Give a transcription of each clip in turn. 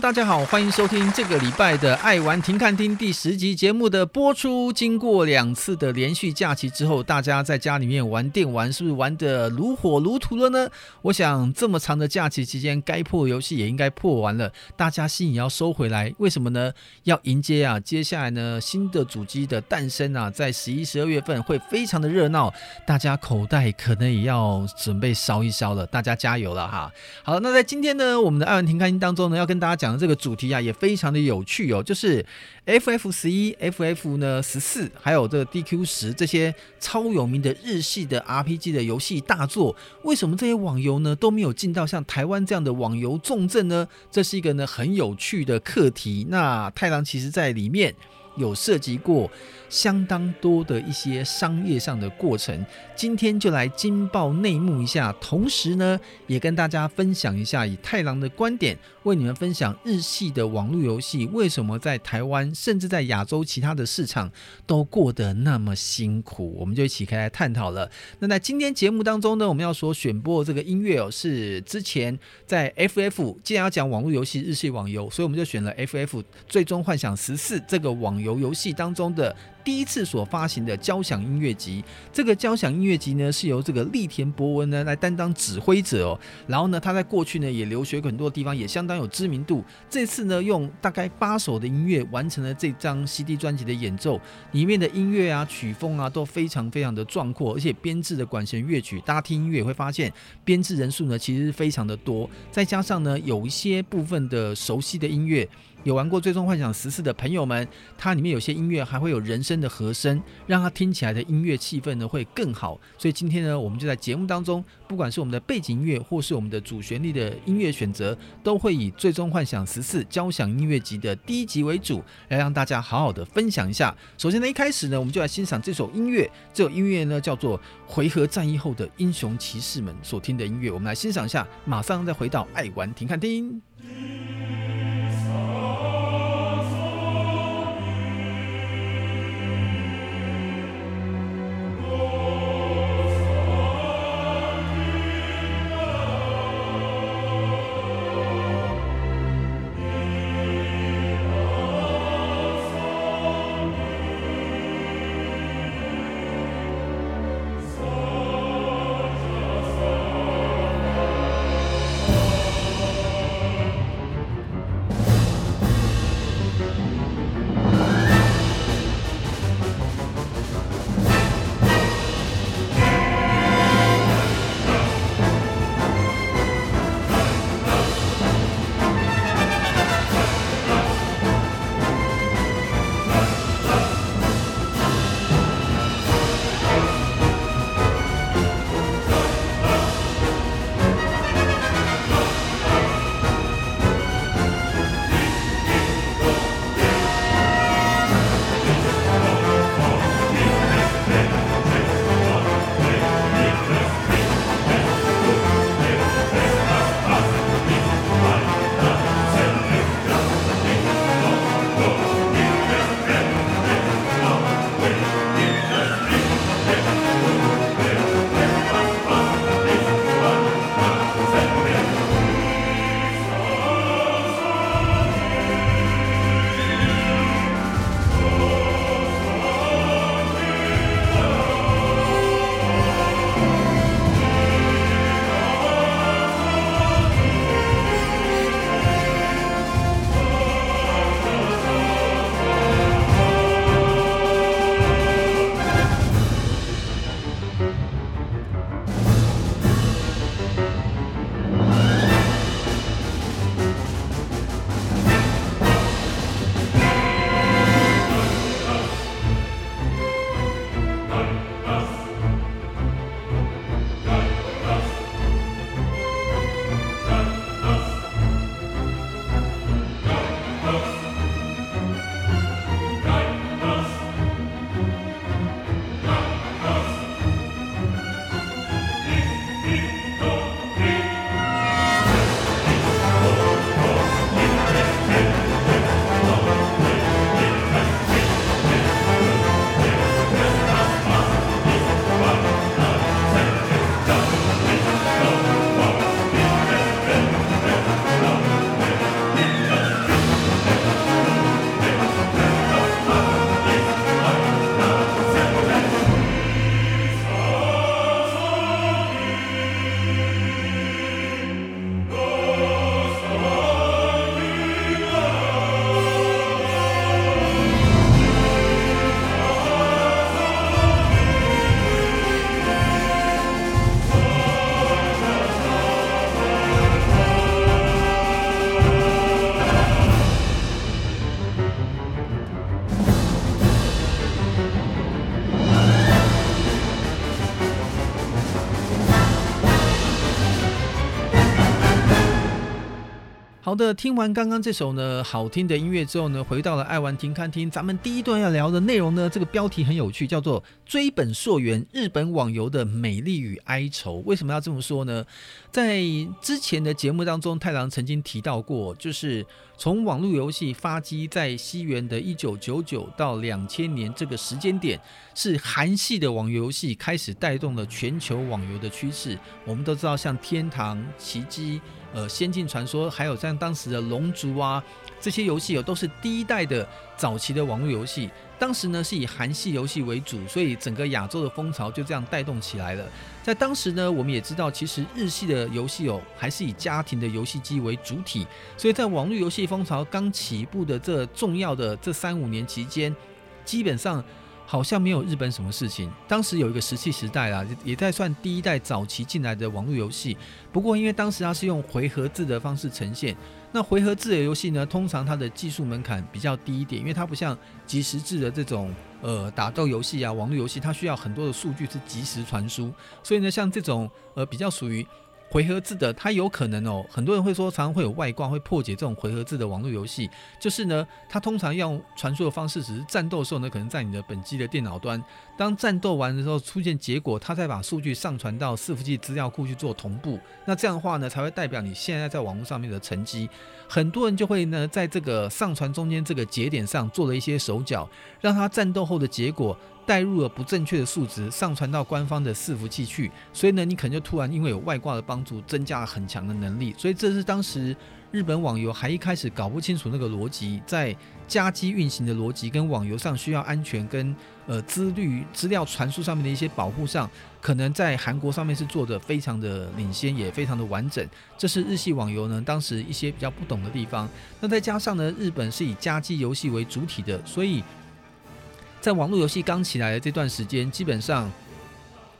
大家好，欢迎收听这个礼拜的《爱玩停看听》第十集节目的播出。经过两次的连续假期之后，大家在家里面玩电玩，是不是玩得如火如荼了呢？我想这么长的假期期间，该破游戏也应该破完了，大家心也要收回来。为什么呢？要迎接啊，接下来呢，新的主机的诞生啊，在十一、十二月份会非常的热闹，大家口袋可能也要准备烧一烧了。大家加油了哈！好，那在今天呢，我们的爱玩停看听当中呢，要跟大家讲的这个主题啊，也非常的有趣哦，就是 FF 十一、FF 呢十四，还有这个 DQ 十这些超有名的日系的 RPG 的游戏大作，为什么这些网游呢都没有进到像台湾这样的网游重镇呢？这是一个呢很有趣的课题。那太郎其实在里面有涉及过。相当多的一些商业上的过程，今天就来惊爆内幕一下，同时呢，也跟大家分享一下以太郎的观点，为你们分享日系的网络游戏为什么在台湾，甚至在亚洲其他的市场都过得那么辛苦，我们就一起开来探讨了。那在今天节目当中呢，我们要说选播这个音乐哦，是之前在 FF，既然要讲网络游戏日系网游，所以我们就选了 FF 最终幻想十四这个网游游戏当中的。第一次所发行的交响音乐集，这个交响音乐集呢，是由这个栗田博文呢来担当指挥者哦。然后呢，他在过去呢也留学很多地方，也相当有知名度。这次呢，用大概八首的音乐完成了这张 CD 专辑的演奏，里面的音乐啊、曲风啊都非常非常的壮阔，而且编制的管弦乐曲，大家听音乐也会发现编制人数呢其实非常的多，再加上呢有一些部分的熟悉的音乐。有玩过《最终幻想十四》的朋友们，它里面有些音乐还会有人声的和声，让它听起来的音乐气氛呢会更好。所以今天呢，我们就在节目当中，不管是我们的背景音乐，或是我们的主旋律的音乐选择，都会以《最终幻想十四》交响音乐集的第一集为主，来让大家好好的分享一下。首先呢，一开始呢，我们就来欣赏这首音乐。这首音乐呢，叫做《回合战役后的英雄骑士们》所听的音乐。我们来欣赏一下，马上再回到爱玩停看听。的，听完刚刚这首呢好听的音乐之后呢，回到了爱玩停看听，咱们第一段要聊的内容呢，这个标题很有趣，叫做“追本溯源：日本网游的美丽与哀愁”。为什么要这么说呢？在之前的节目当中，太郎曾经提到过，就是从网络游戏发迹在西元的一九九九到两千年这个时间点，是韩系的网游游戏开始带动了全球网游的趋势。我们都知道，像天堂、奇迹。呃，仙境传说，还有像当时的龙族啊，这些游戏哦，都是第一代的早期的网络游戏。当时呢，是以韩系游戏为主，所以整个亚洲的风潮就这样带动起来了。在当时呢，我们也知道，其实日系的游戏哦，还是以家庭的游戏机为主体。所以在网络游戏风潮刚起步的这重要的这三五年期间，基本上。好像没有日本什么事情。当时有一个石器时代啦，也在算第一代早期进来的网络游戏。不过因为当时它是用回合制的方式呈现，那回合制的游戏呢，通常它的技术门槛比较低一点，因为它不像即时制的这种呃打斗游戏啊，网络游戏它需要很多的数据是即时传输，所以呢，像这种呃比较属于。回合制的，它有可能哦，很多人会说，常常会有外挂会破解这种回合制的网络游戏。就是呢，它通常用传输的方式，只是战斗的时候呢，可能在你的本机的电脑端，当战斗完的时候出现结果，它再把数据上传到伺服器资料库去做同步。那这样的话呢，才会代表你现在在网络上面的成绩。很多人就会呢，在这个上传中间这个节点上做了一些手脚，让它战斗后的结果。带入了不正确的数值，上传到官方的伺服器去，所以呢，你可能就突然因为有外挂的帮助，增加了很强的能力。所以这是当时日本网游还一开始搞不清楚那个逻辑，在加机运行的逻辑跟网游上需要安全跟呃资率资料传输上面的一些保护上，可能在韩国上面是做得非常的领先，也非常的完整。这是日系网游呢当时一些比较不懂的地方。那再加上呢，日本是以加机游戏为主体的，所以。在网络游戏刚起来的这段时间，基本上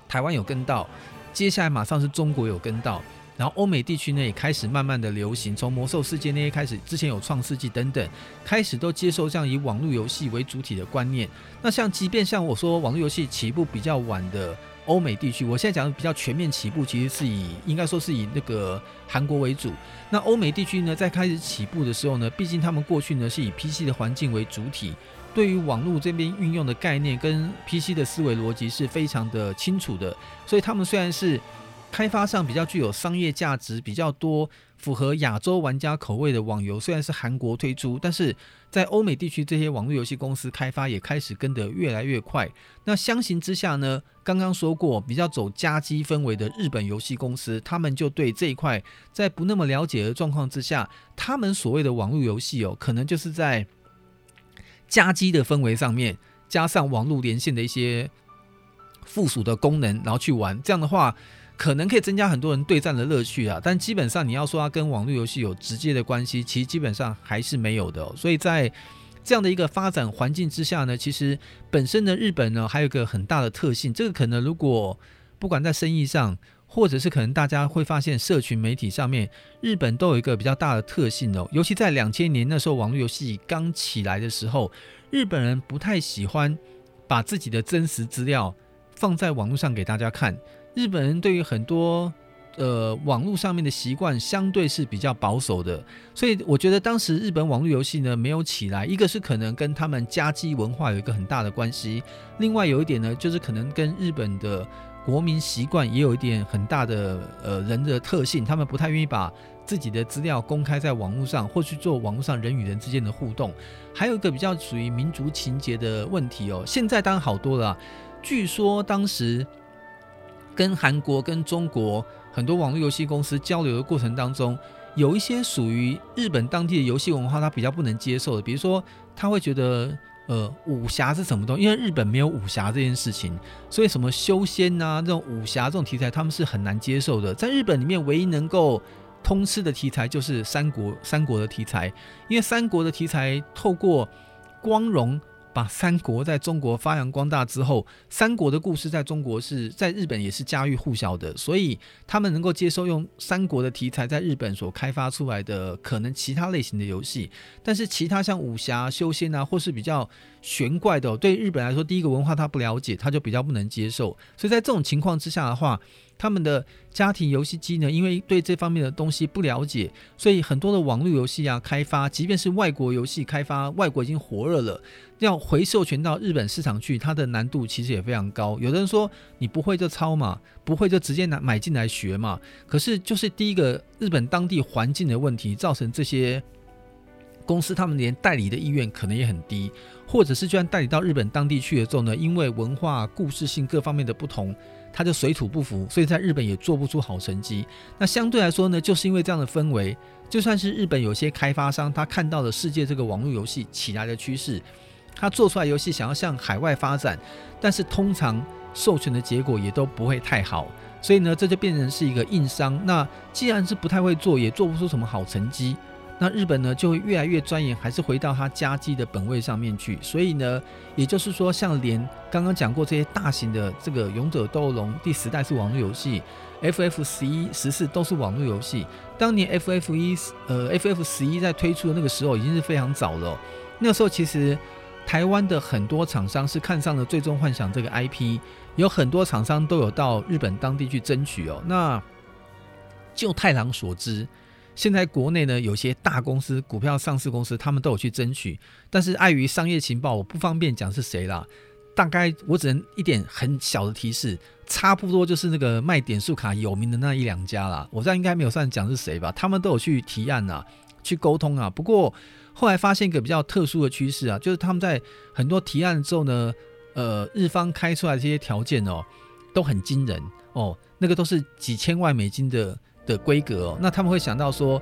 台湾有跟到，接下来马上是中国有跟到，然后欧美地区呢也开始慢慢的流行，从魔兽世界那些开始，之前有创世纪等等，开始都接受这样以网络游戏为主体的观念。那像即便像我说网络游戏起步比较晚的欧美地区，我现在讲的比较全面起步，其实是以应该说是以那个韩国为主。那欧美地区呢，在开始起步的时候呢，毕竟他们过去呢是以 PC 的环境为主体。对于网络这边运用的概念跟 PC 的思维逻辑是非常的清楚的，所以他们虽然是开发上比较具有商业价值、比较多符合亚洲玩家口味的网游，虽然是韩国推出，但是在欧美地区这些网络游戏公司开发也开始跟得越来越快。那相形之下呢，刚刚说过比较走家机氛围的日本游戏公司，他们就对这一块在不那么了解的状况之下，他们所谓的网络游戏哦，可能就是在。加机的氛围上面，加上网络连线的一些附属的功能，然后去玩，这样的话，可能可以增加很多人对战的乐趣啊。但基本上你要说它跟网络游戏有直接的关系，其实基本上还是没有的。所以在这样的一个发展环境之下呢，其实本身的日本呢，还有一个很大的特性，这个可能如果不管在生意上。或者是可能大家会发现，社群媒体上面，日本都有一个比较大的特性哦，尤其在两千年那时候，网络游戏刚起来的时候，日本人不太喜欢把自己的真实资料放在网络上给大家看。日本人对于很多呃网络上面的习惯，相对是比较保守的，所以我觉得当时日本网络游戏呢没有起来，一个是可能跟他们家机文化有一个很大的关系，另外有一点呢，就是可能跟日本的。国民习惯也有一点很大的呃人的特性，他们不太愿意把自己的资料公开在网络上，或去做网络上人与人之间的互动。还有一个比较属于民族情结的问题哦，现在当然好多了。据说当时跟韩国、跟中国很多网络游戏公司交流的过程当中，有一些属于日本当地的游戏文化，他比较不能接受的，比如说他会觉得。呃，武侠是什么东西？因为日本没有武侠这件事情，所以什么修仙啊，这种武侠这种题材，他们是很难接受的。在日本里面，唯一能够通吃的题材就是三国，三国的题材，因为三国的题材透过光荣。把三国在中国发扬光大之后，三国的故事在中国是在日本也是家喻户晓的，所以他们能够接受用三国的题材在日本所开发出来的可能其他类型的游戏，但是其他像武侠、修仙啊，或是比较玄怪的。对日本来说，第一个文化他不了解，他就比较不能接受。所以在这种情况之下的话，他们的家庭游戏机呢，因为对这方面的东西不了解，所以很多的网络游戏啊开发，即便是外国游戏开发，外国已经火热了，要回授权到日本市场去，它的难度其实也非常高。有的人说你不会就抄嘛，不会就直接拿买进来学嘛。可是就是第一个日本当地环境的问题，造成这些公司他们连代理的意愿可能也很低，或者是就算代理到日本当地去了之后呢，因为文化、故事性各方面的不同。他就水土不服，所以在日本也做不出好成绩。那相对来说呢，就是因为这样的氛围，就算是日本有些开发商，他看到了世界这个网络游戏起来的趋势，他做出来游戏想要向海外发展，但是通常授权的结果也都不会太好。所以呢，这就变成是一个硬伤。那既然是不太会做，也做不出什么好成绩。那日本呢，就会越来越钻研，还是回到他家机的本位上面去。所以呢，也就是说，像连刚刚讲过这些大型的这个《勇者斗龙》第十代是网络游戏，FF 十一、十四都是网络游戏。当年 FF 一呃 FF 十一在推出的那个时候，已经是非常早了。那时候其实台湾的很多厂商是看上了《最终幻想》这个 IP，有很多厂商都有到日本当地去争取哦。那就太郎所知。现在国内呢，有些大公司、股票上市公司，他们都有去争取，但是碍于商业情报，我不方便讲是谁啦。大概我只能一点很小的提示，差不多就是那个卖点数卡有名的那一两家啦。我这样应该没有算讲是谁吧？他们都有去提案啊，去沟通啊。不过后来发现一个比较特殊的趋势啊，就是他们在很多提案之后呢，呃，日方开出来这些条件哦，都很惊人哦，那个都是几千万美金的。的规格哦，那他们会想到说，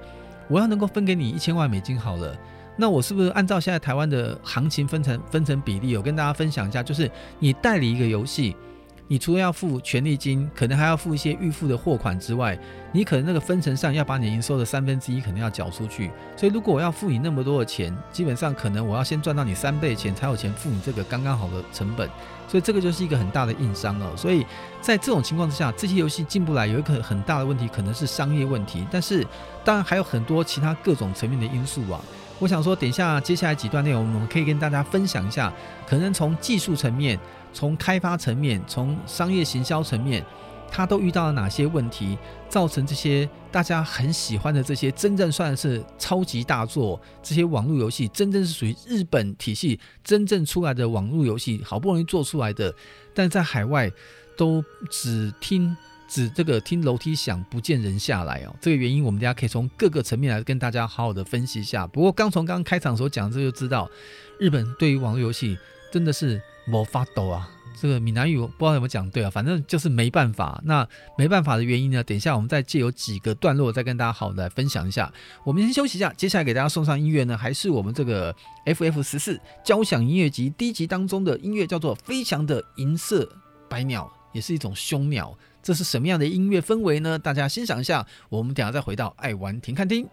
我要能够分给你一千万美金好了，那我是不是按照现在台湾的行情分成分成比例？我跟大家分享一下，就是你代理一个游戏。你除了要付权利金，可能还要付一些预付的货款之外，你可能那个分成上要把你营收的三分之一可能要缴出去。所以如果我要付你那么多的钱，基本上可能我要先赚到你三倍钱，才有钱付你这个刚刚好的成本。所以这个就是一个很大的硬伤哦。所以在这种情况之下，这些游戏进不来，有一个很大的问题，可能是商业问题。但是当然还有很多其他各种层面的因素啊。我想说，等一下接下来几段内容，我们可以跟大家分享一下，可能从技术层面。从开发层面，从商业行销层面，他都遇到了哪些问题，造成这些大家很喜欢的这些真正算是超级大作，这些网络游戏真正是属于日本体系真正出来的网络游戏，好不容易做出来的，但在海外都只听只这个听楼梯响，不见人下来哦。这个原因我们大家可以从各个层面来跟大家好好的分析一下。不过刚从刚刚开场所讲这就知道，日本对于网络游戏真的是。我发抖啊，这个闽南语我不知道怎么讲对啊，反正就是没办法。那没办法的原因呢？等一下我们再借由几个段落再跟大家好来分享一下。我们先休息一下，接下来给大家送上音乐呢，还是我们这个 FF 十四交响音乐集第一集当中的音乐，叫做《飞翔的银色白鸟》，也是一种凶鸟。这是什么样的音乐氛围呢？大家欣赏一下。我们等下再回到爱玩停看听。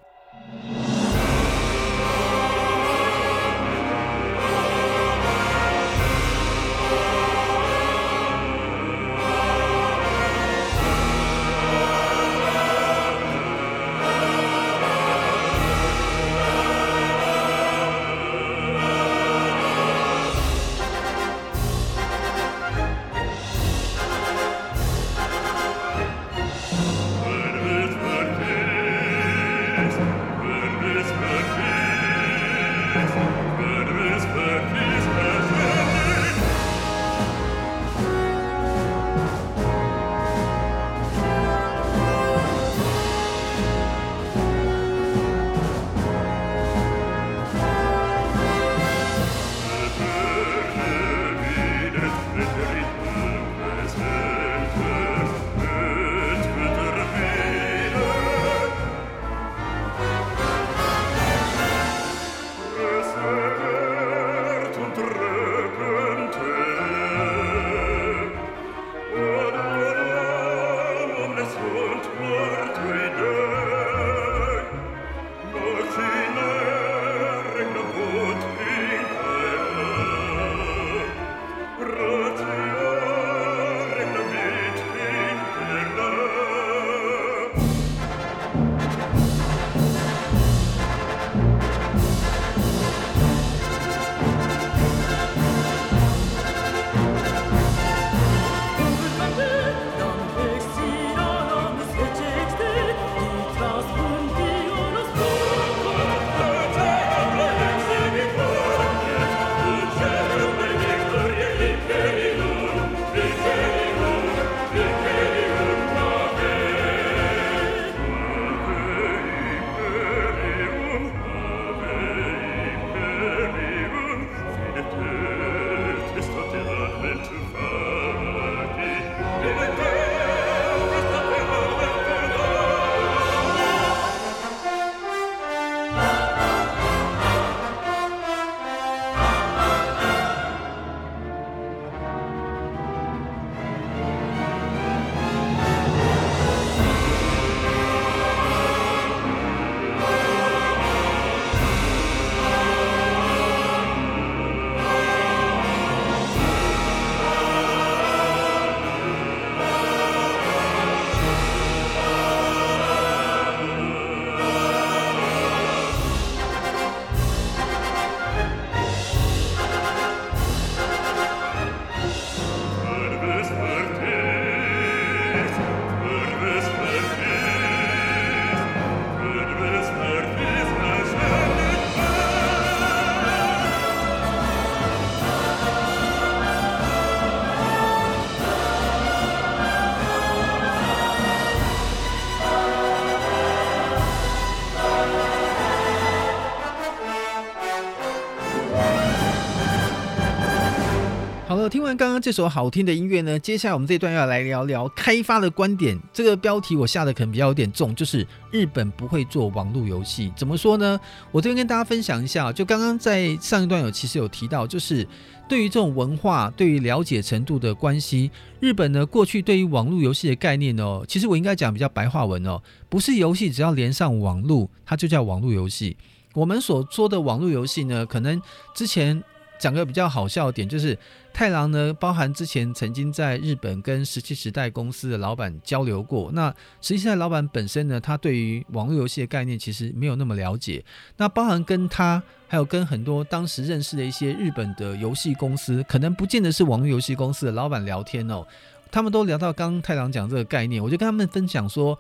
听完刚刚这首好听的音乐呢，接下来我们这段要来聊聊开发的观点。这个标题我下的可能比较有点重，就是日本不会做网络游戏。怎么说呢？我这边跟大家分享一下，就刚刚在上一段有其实有提到，就是对于这种文化、对于了解程度的关系，日本呢过去对于网络游戏的概念哦，其实我应该讲比较白话文哦，不是游戏只要连上网络，它就叫网络游戏。我们所说的网络游戏呢，可能之前。讲个比较好笑的点，就是太郎呢，包含之前曾经在日本跟石器时代公司的老板交流过。那石器时代老板本身呢，他对于网络游戏的概念其实没有那么了解。那包含跟他，还有跟很多当时认识的一些日本的游戏公司，可能不见得是网络游戏公司的老板聊天哦，他们都聊到刚刚太郎讲这个概念，我就跟他们分享说，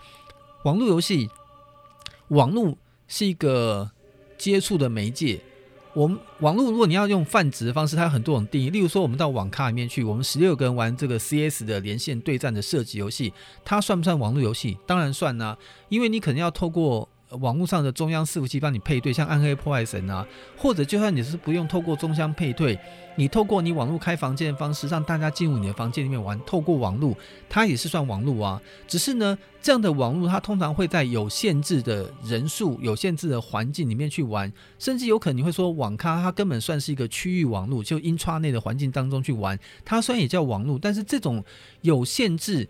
网络游戏，网络是一个接触的媒介。我们网络，如果你要用泛指的方式，它有很多种定义。例如说，我们到网咖里面去，我们十六个人玩这个 CS 的连线对战的射击游戏，它算不算网络游戏？当然算呐，因为你可能要透过。网络上的中央伺服器帮你配对，像《暗黑破坏神》啊，或者就算你是不用透过中央配对，你透过你网络开房间的方式让大家进入你的房间里面玩，透过网络，它也是算网络啊。只是呢，这样的网络它通常会在有限制的人数、有限制的环境里面去玩，甚至有可能你会说网咖它根本算是一个区域网络，就 Intra 内的环境当中去玩，它虽然也叫网络，但是这种有限制、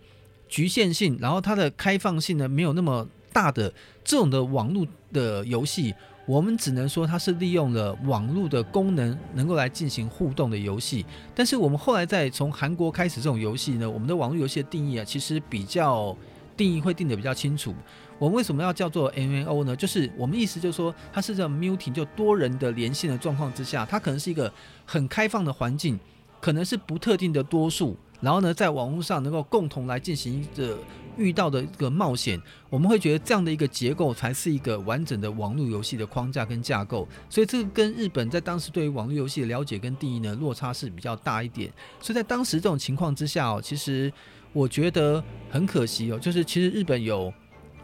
局限性，然后它的开放性呢，没有那么。大的这种的网络的游戏，我们只能说它是利用了网络的功能，能够来进行互动的游戏。但是我们后来在从韩国开始这种游戏呢，我们的网络游戏的定义啊，其实比较定义会定得比较清楚。我们为什么要叫做 M N O 呢？就是我们意思就是说，它是这 muting 就多人的连线的状况之下，它可能是一个很开放的环境，可能是不特定的多数。然后呢，在网络上能够共同来进行一个遇到的一个冒险，我们会觉得这样的一个结构才是一个完整的网络游戏的框架跟架构。所以这个跟日本在当时对于网络游戏的了解跟定义呢，落差是比较大一点。所以在当时这种情况之下哦，其实我觉得很可惜哦，就是其实日本有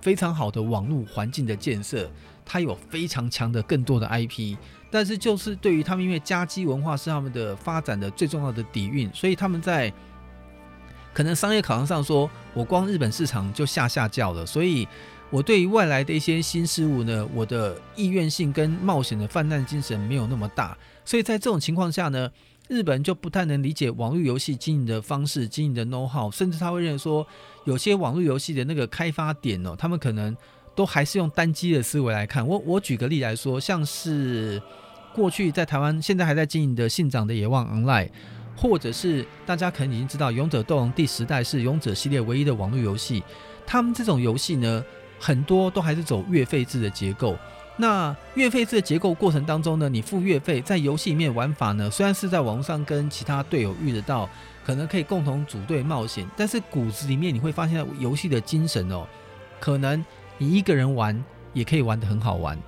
非常好的网络环境的建设，它有非常强的更多的 IP，但是就是对于他们，因为家机文化是他们的发展的最重要的底蕴，所以他们在。可能商业考量上说，我光日本市场就下下叫了，所以我对于外来的一些新事物呢，我的意愿性跟冒险的泛滥精神没有那么大，所以在这种情况下呢，日本就不太能理解网络游戏经营的方式、经营的 know how，甚至他会认为说，有些网络游戏的那个开发点哦，他们可能都还是用单机的思维来看。我我举个例来说，像是过去在台湾现在还在经营的信长的野望 Online。或者是大家可能已经知道，《勇者斗龙》第十代是《勇者》系列唯一的网络游戏。他们这种游戏呢，很多都还是走月费制的结构。那月费制的结构过程当中呢，你付月费，在游戏里面玩法呢，虽然是在网络上跟其他队友遇得到，可能可以共同组队冒险，但是骨子里面你会发现游戏的精神哦，可能你一个人玩也可以玩得很好玩。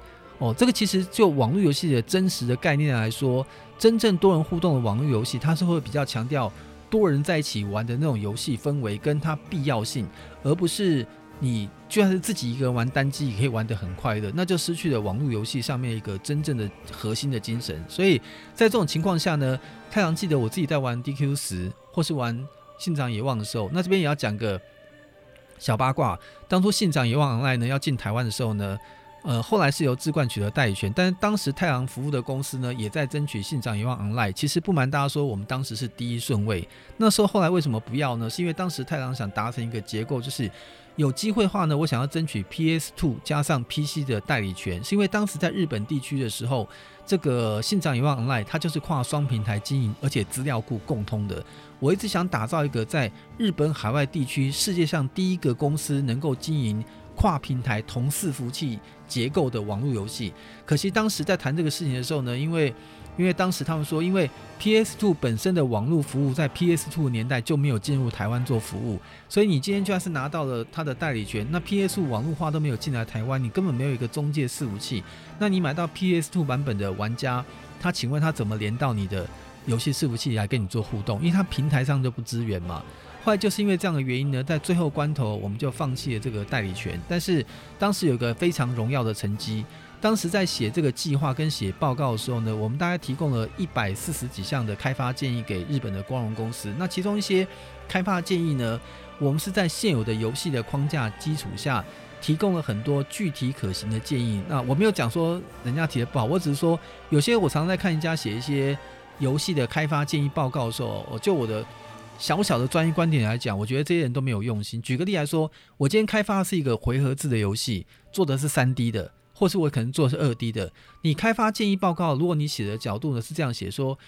哦，这个其实就网络游戏的真实的概念来说，真正多人互动的网络游戏，它是会比较强调多人在一起玩的那种游戏氛围跟它必要性，而不是你就算是自己一个人玩单机也可以玩得很快乐，那就失去了网络游戏上面一个真正的核心的精神。所以在这种情况下呢，太郎记得我自己在玩 DQ 十或是玩信长野望的时候，那这边也要讲个小八卦，当初信长野望来呢要进台湾的时候呢。呃，后来是由智冠取得代理权，但是当时太郎服务的公司呢，也在争取《信长一万 Online》。其实不瞒大家说，我们当时是第一顺位。那时候后来为什么不要呢？是因为当时太郎想达成一个结构，就是有机会话呢，我想要争取 PS2 加上 PC 的代理权。是因为当时在日本地区的时候，这个《信长一万 Online》它就是跨双平台经营，而且资料库共通的。我一直想打造一个在日本海外地区世界上第一个公司能够经营。跨平台同伺服器结构的网络游戏，可惜当时在谈这个事情的时候呢，因为因为当时他们说，因为 PS2 本身的网络服务在 PS2 年代就没有进入台湾做服务，所以你今天就算是拿到了它的代理权，那 PS2 网络化都没有进来台湾，你根本没有一个中介伺服器，那你买到 PS2 版本的玩家，他请问他怎么连到你的游戏伺服器来跟你做互动？因为他平台上就不支援嘛。后来就是因为这样的原因呢，在最后关头我们就放弃了这个代理权。但是当时有个非常荣耀的成绩，当时在写这个计划跟写报告的时候呢，我们大概提供了一百四十几项的开发建议给日本的光荣公司。那其中一些开发建议呢，我们是在现有的游戏的框架基础下，提供了很多具体可行的建议。那我没有讲说人家提的不好，我只是说有些我常常在看人家写一些游戏的开发建议报告的时候，我就我的小小的专业观点来讲，我觉得这些人都没有用心。举个例来说，我今天开发的是一个回合制的游戏，做的是三 D 的。或是我可能做的是二 D 的，你开发建议报告，如果你写的角度呢是这样写说，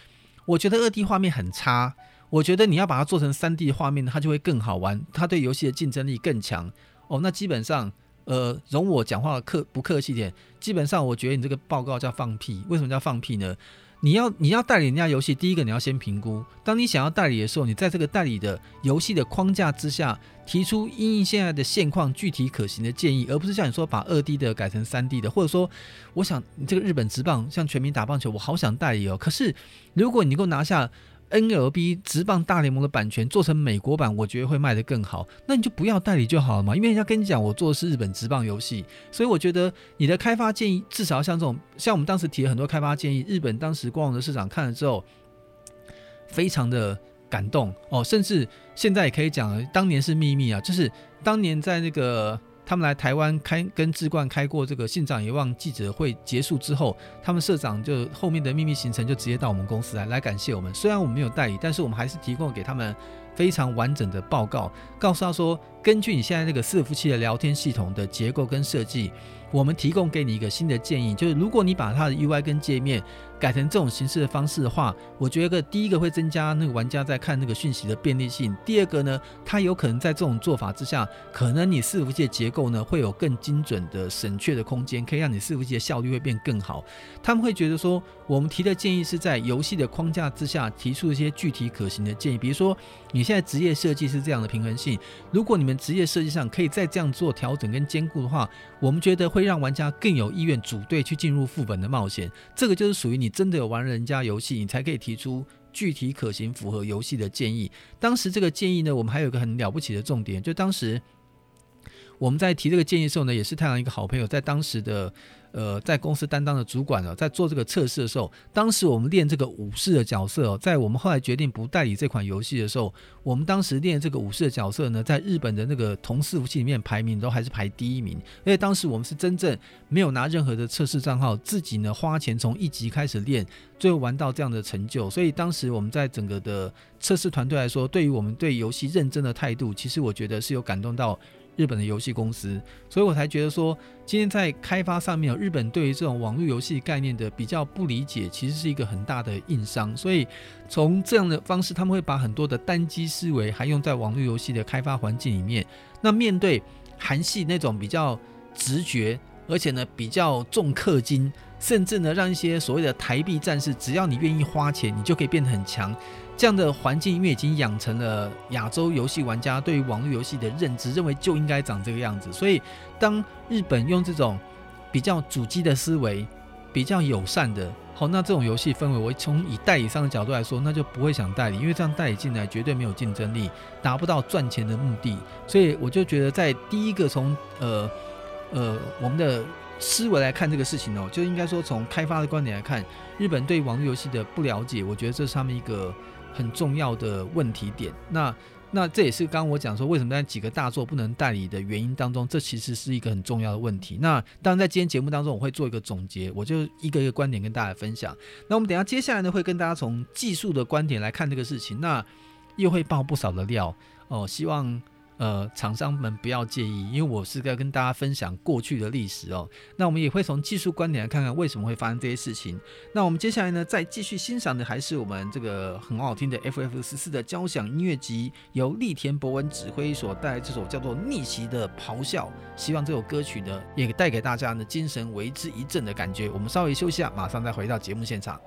我觉得二 D 画面很差，我觉得你要把它做成三 D 的画面，它就会更好玩，它对游戏的竞争力更强。哦，那基本上，呃，容我讲话客不客气点，基本上我觉得你这个报告叫放屁。为什么叫放屁呢？你要你要代理人家游戏，第一个你要先评估。当你想要代理的时候，你在这个代理的游戏的框架之下，提出因应现在的现况具体可行的建议，而不是像你说把二 D 的改成三 D 的，或者说，我想你这个日本职棒像全民打棒球，我好想代理哦。可是如果你能够拿下。NLB 直棒大联盟的版权做成美国版，我觉得会卖得更好。那你就不要代理就好了嘛，因为人家跟你讲，我做的是日本直棒游戏，所以我觉得你的开发建议至少像这种，像我们当时提了很多开发建议，日本当时光荣的市长看了之后，非常的感动哦，甚至现在也可以讲，当年是秘密啊，就是当年在那个。他们来台湾开跟志冠开过这个信长遗忘记者会结束之后，他们社长就后面的秘密行程就直接到我们公司来来感谢我们。虽然我们没有代理，但是我们还是提供给他们非常完整的报告，告诉他说，根据你现在那个伺服器的聊天系统的结构跟设计，我们提供给你一个新的建议，就是如果你把它的 UI 跟界面。改成这种形式的方式的话，我觉得第一个会增加那个玩家在看那个讯息的便利性。第二个呢，它有可能在这种做法之下，可能你伺服器的结构呢会有更精准的省却的空间，可以让你伺服器的效率会变更好。他们会觉得说，我们提的建议是在游戏的框架之下提出一些具体可行的建议，比如说你现在职业设计是这样的平衡性，如果你们职业设计上可以再这样做调整跟兼顾的话，我们觉得会让玩家更有意愿组队去进入副本的冒险。这个就是属于你。真的有玩人家游戏，你才可以提出具体可行、符合游戏的建议。当时这个建议呢，我们还有一个很了不起的重点，就当时我们在提这个建议的时候呢，也是太阳一个好朋友在当时的。呃，在公司担当的主管呢，在做这个测试的时候，当时我们练这个武士的角色哦，在我们后来决定不代理这款游戏的时候，我们当时练这个武士的角色呢，在日本的那个同伺服器里面排名都还是排第一名，而且当时我们是真正没有拿任何的测试账号，自己呢花钱从一级开始练，最后玩到这样的成就，所以当时我们在整个的测试团队来说，对于我们对游戏认真的态度，其实我觉得是有感动到。日本的游戏公司，所以我才觉得说，今天在开发上面，日本对于这种网络游戏概念的比较不理解，其实是一个很大的硬伤。所以从这样的方式，他们会把很多的单机思维还用在网络游戏的开发环境里面。那面对韩系那种比较直觉，而且呢比较重氪金，甚至呢让一些所谓的台币战士，只要你愿意花钱，你就可以变得很强。这样的环境，因为已经养成了亚洲游戏玩家对于网络游戏的认知，认为就应该长这个样子。所以，当日本用这种比较主机的思维、比较友善的，好，那这种游戏氛围，我从以代理商的角度来说，那就不会想代理，因为这样代理进来绝对没有竞争力，达不到赚钱的目的。所以，我就觉得在第一个从呃呃我们的思维来看这个事情哦，就应该说从开发的观点来看，日本对网络游戏的不了解，我觉得这是他们一个。很重要的问题点，那那这也是刚刚我讲说为什么在几个大作不能代理的原因当中，这其实是一个很重要的问题。那当然在今天节目当中我会做一个总结，我就一个一个观点跟大家分享。那我们等下接下来呢会跟大家从技术的观点来看这个事情，那又会爆不少的料哦，希望。呃，厂商们不要介意，因为我是在跟大家分享过去的历史哦。那我们也会从技术观点来看看为什么会发生这些事情。那我们接下来呢，再继续欣赏的还是我们这个很好听的 FF 十四的交响音乐集，由栗田博文指挥所带来这首叫做《逆袭的咆哮》。希望这首歌曲呢，也带给大家呢精神为之一振的感觉。我们稍微休息一下，马上再回到节目现场。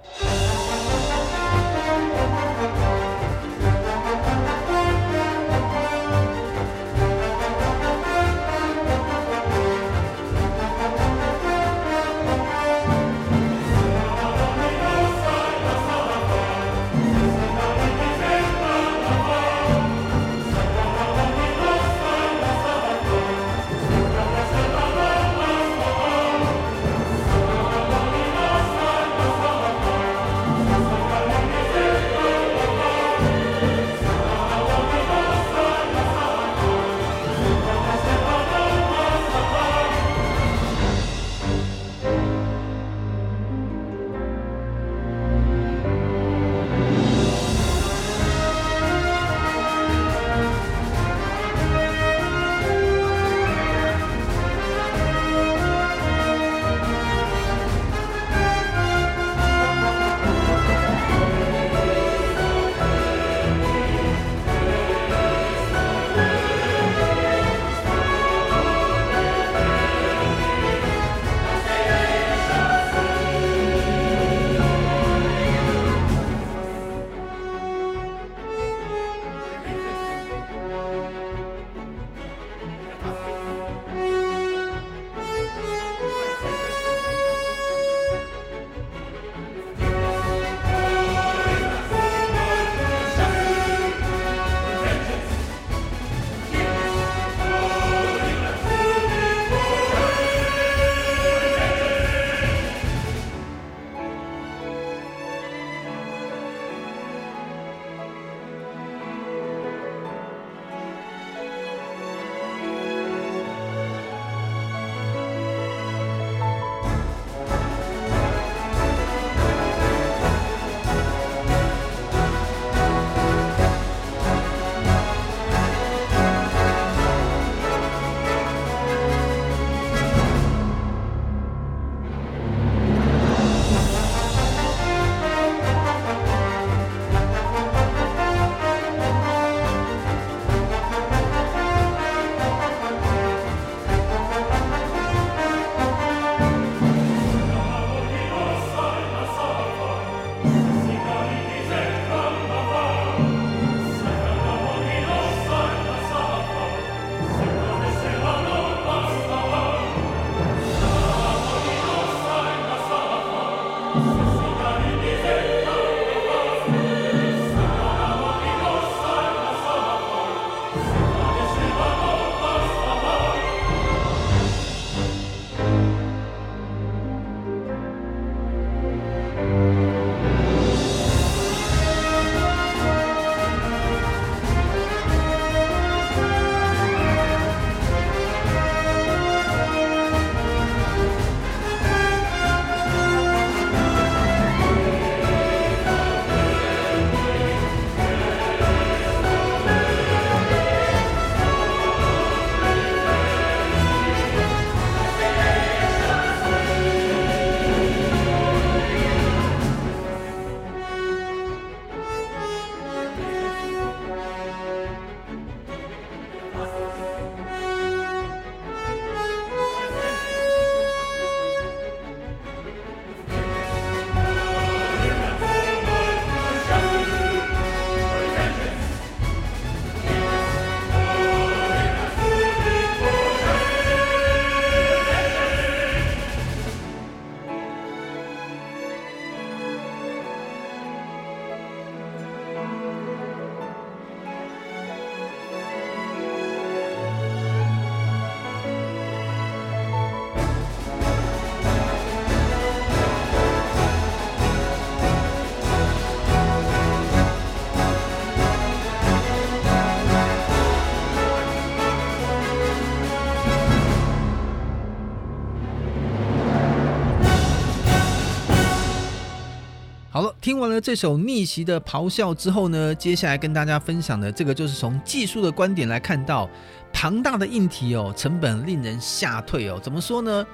听完了这首逆袭的咆哮之后呢，接下来跟大家分享的这个就是从技术的观点来看到庞大的硬体哦，成本令人吓退哦。怎么说呢？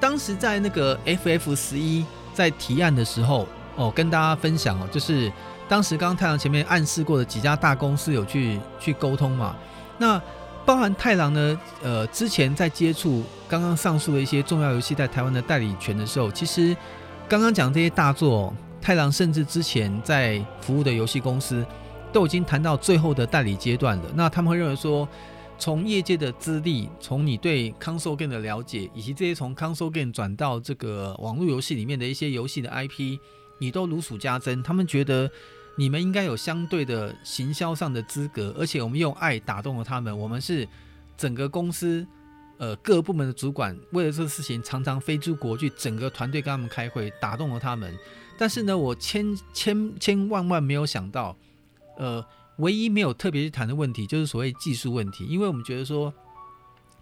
当时在那个 FF 十一在提案的时候哦，跟大家分享哦，就是当时刚刚太郎前面暗示过的几家大公司有去去沟通嘛。那包含太郎呢，呃，之前在接触刚刚上述的一些重要游戏在台湾的代理权的时候，其实刚刚讲这些大作。太郎甚至之前在服务的游戏公司都已经谈到最后的代理阶段了。那他们会认为说，从业界的资历，从你对 console game 的了解，以及这些从 console game 转到这个网络游戏里面的一些游戏的 IP，你都如数家珍。他们觉得你们应该有相对的行销上的资格，而且我们用爱打动了他们。我们是整个公司呃各部门的主管，为了这个事情常常飞出国去，整个团队跟他们开会，打动了他们。但是呢，我千千千万万没有想到，呃，唯一没有特别去谈的问题就是所谓技术问题，因为我们觉得说，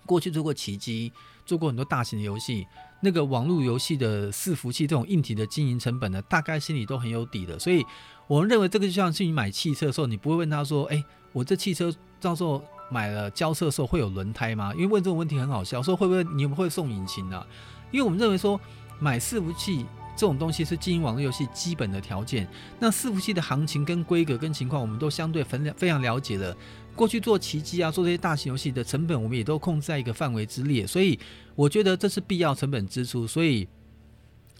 过去做过奇迹，做过很多大型的游戏，那个网络游戏的伺服器这种硬体的经营成本呢，大概心里都很有底的，所以我们认为这个就像是你买汽车的时候，你不会问他说，哎，我这汽车到时候买了交车的时候会有轮胎吗？因为问这种问题很好笑，说会不会你们会送引擎啊？因为我们认为说买伺服器。这种东西是经营网络游戏基本的条件。那伺服器的行情跟规格跟情况，我们都相对非常非常了解了。过去做奇迹啊，做这些大型游戏的成本，我们也都控制在一个范围之列。所以我觉得这是必要成本支出，所以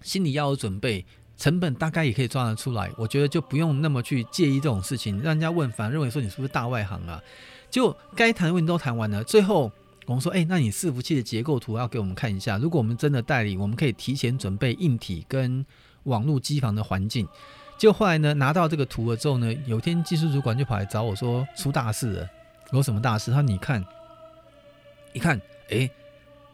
心里要有准备，成本大概也可以抓得出来。我觉得就不用那么去介意这种事情，让人家问，反而认为说你是不是大外行啊？就该谈的问题都谈完了，最后。我们说，哎，那你伺服器的结构图要给我们看一下。如果我们真的代理，我们可以提前准备硬体跟网络机房的环境。就后来呢，拿到这个图了之后呢，有天技术主管就跑来找我说，出大事了。有什么大事？他说你看，一看，哎，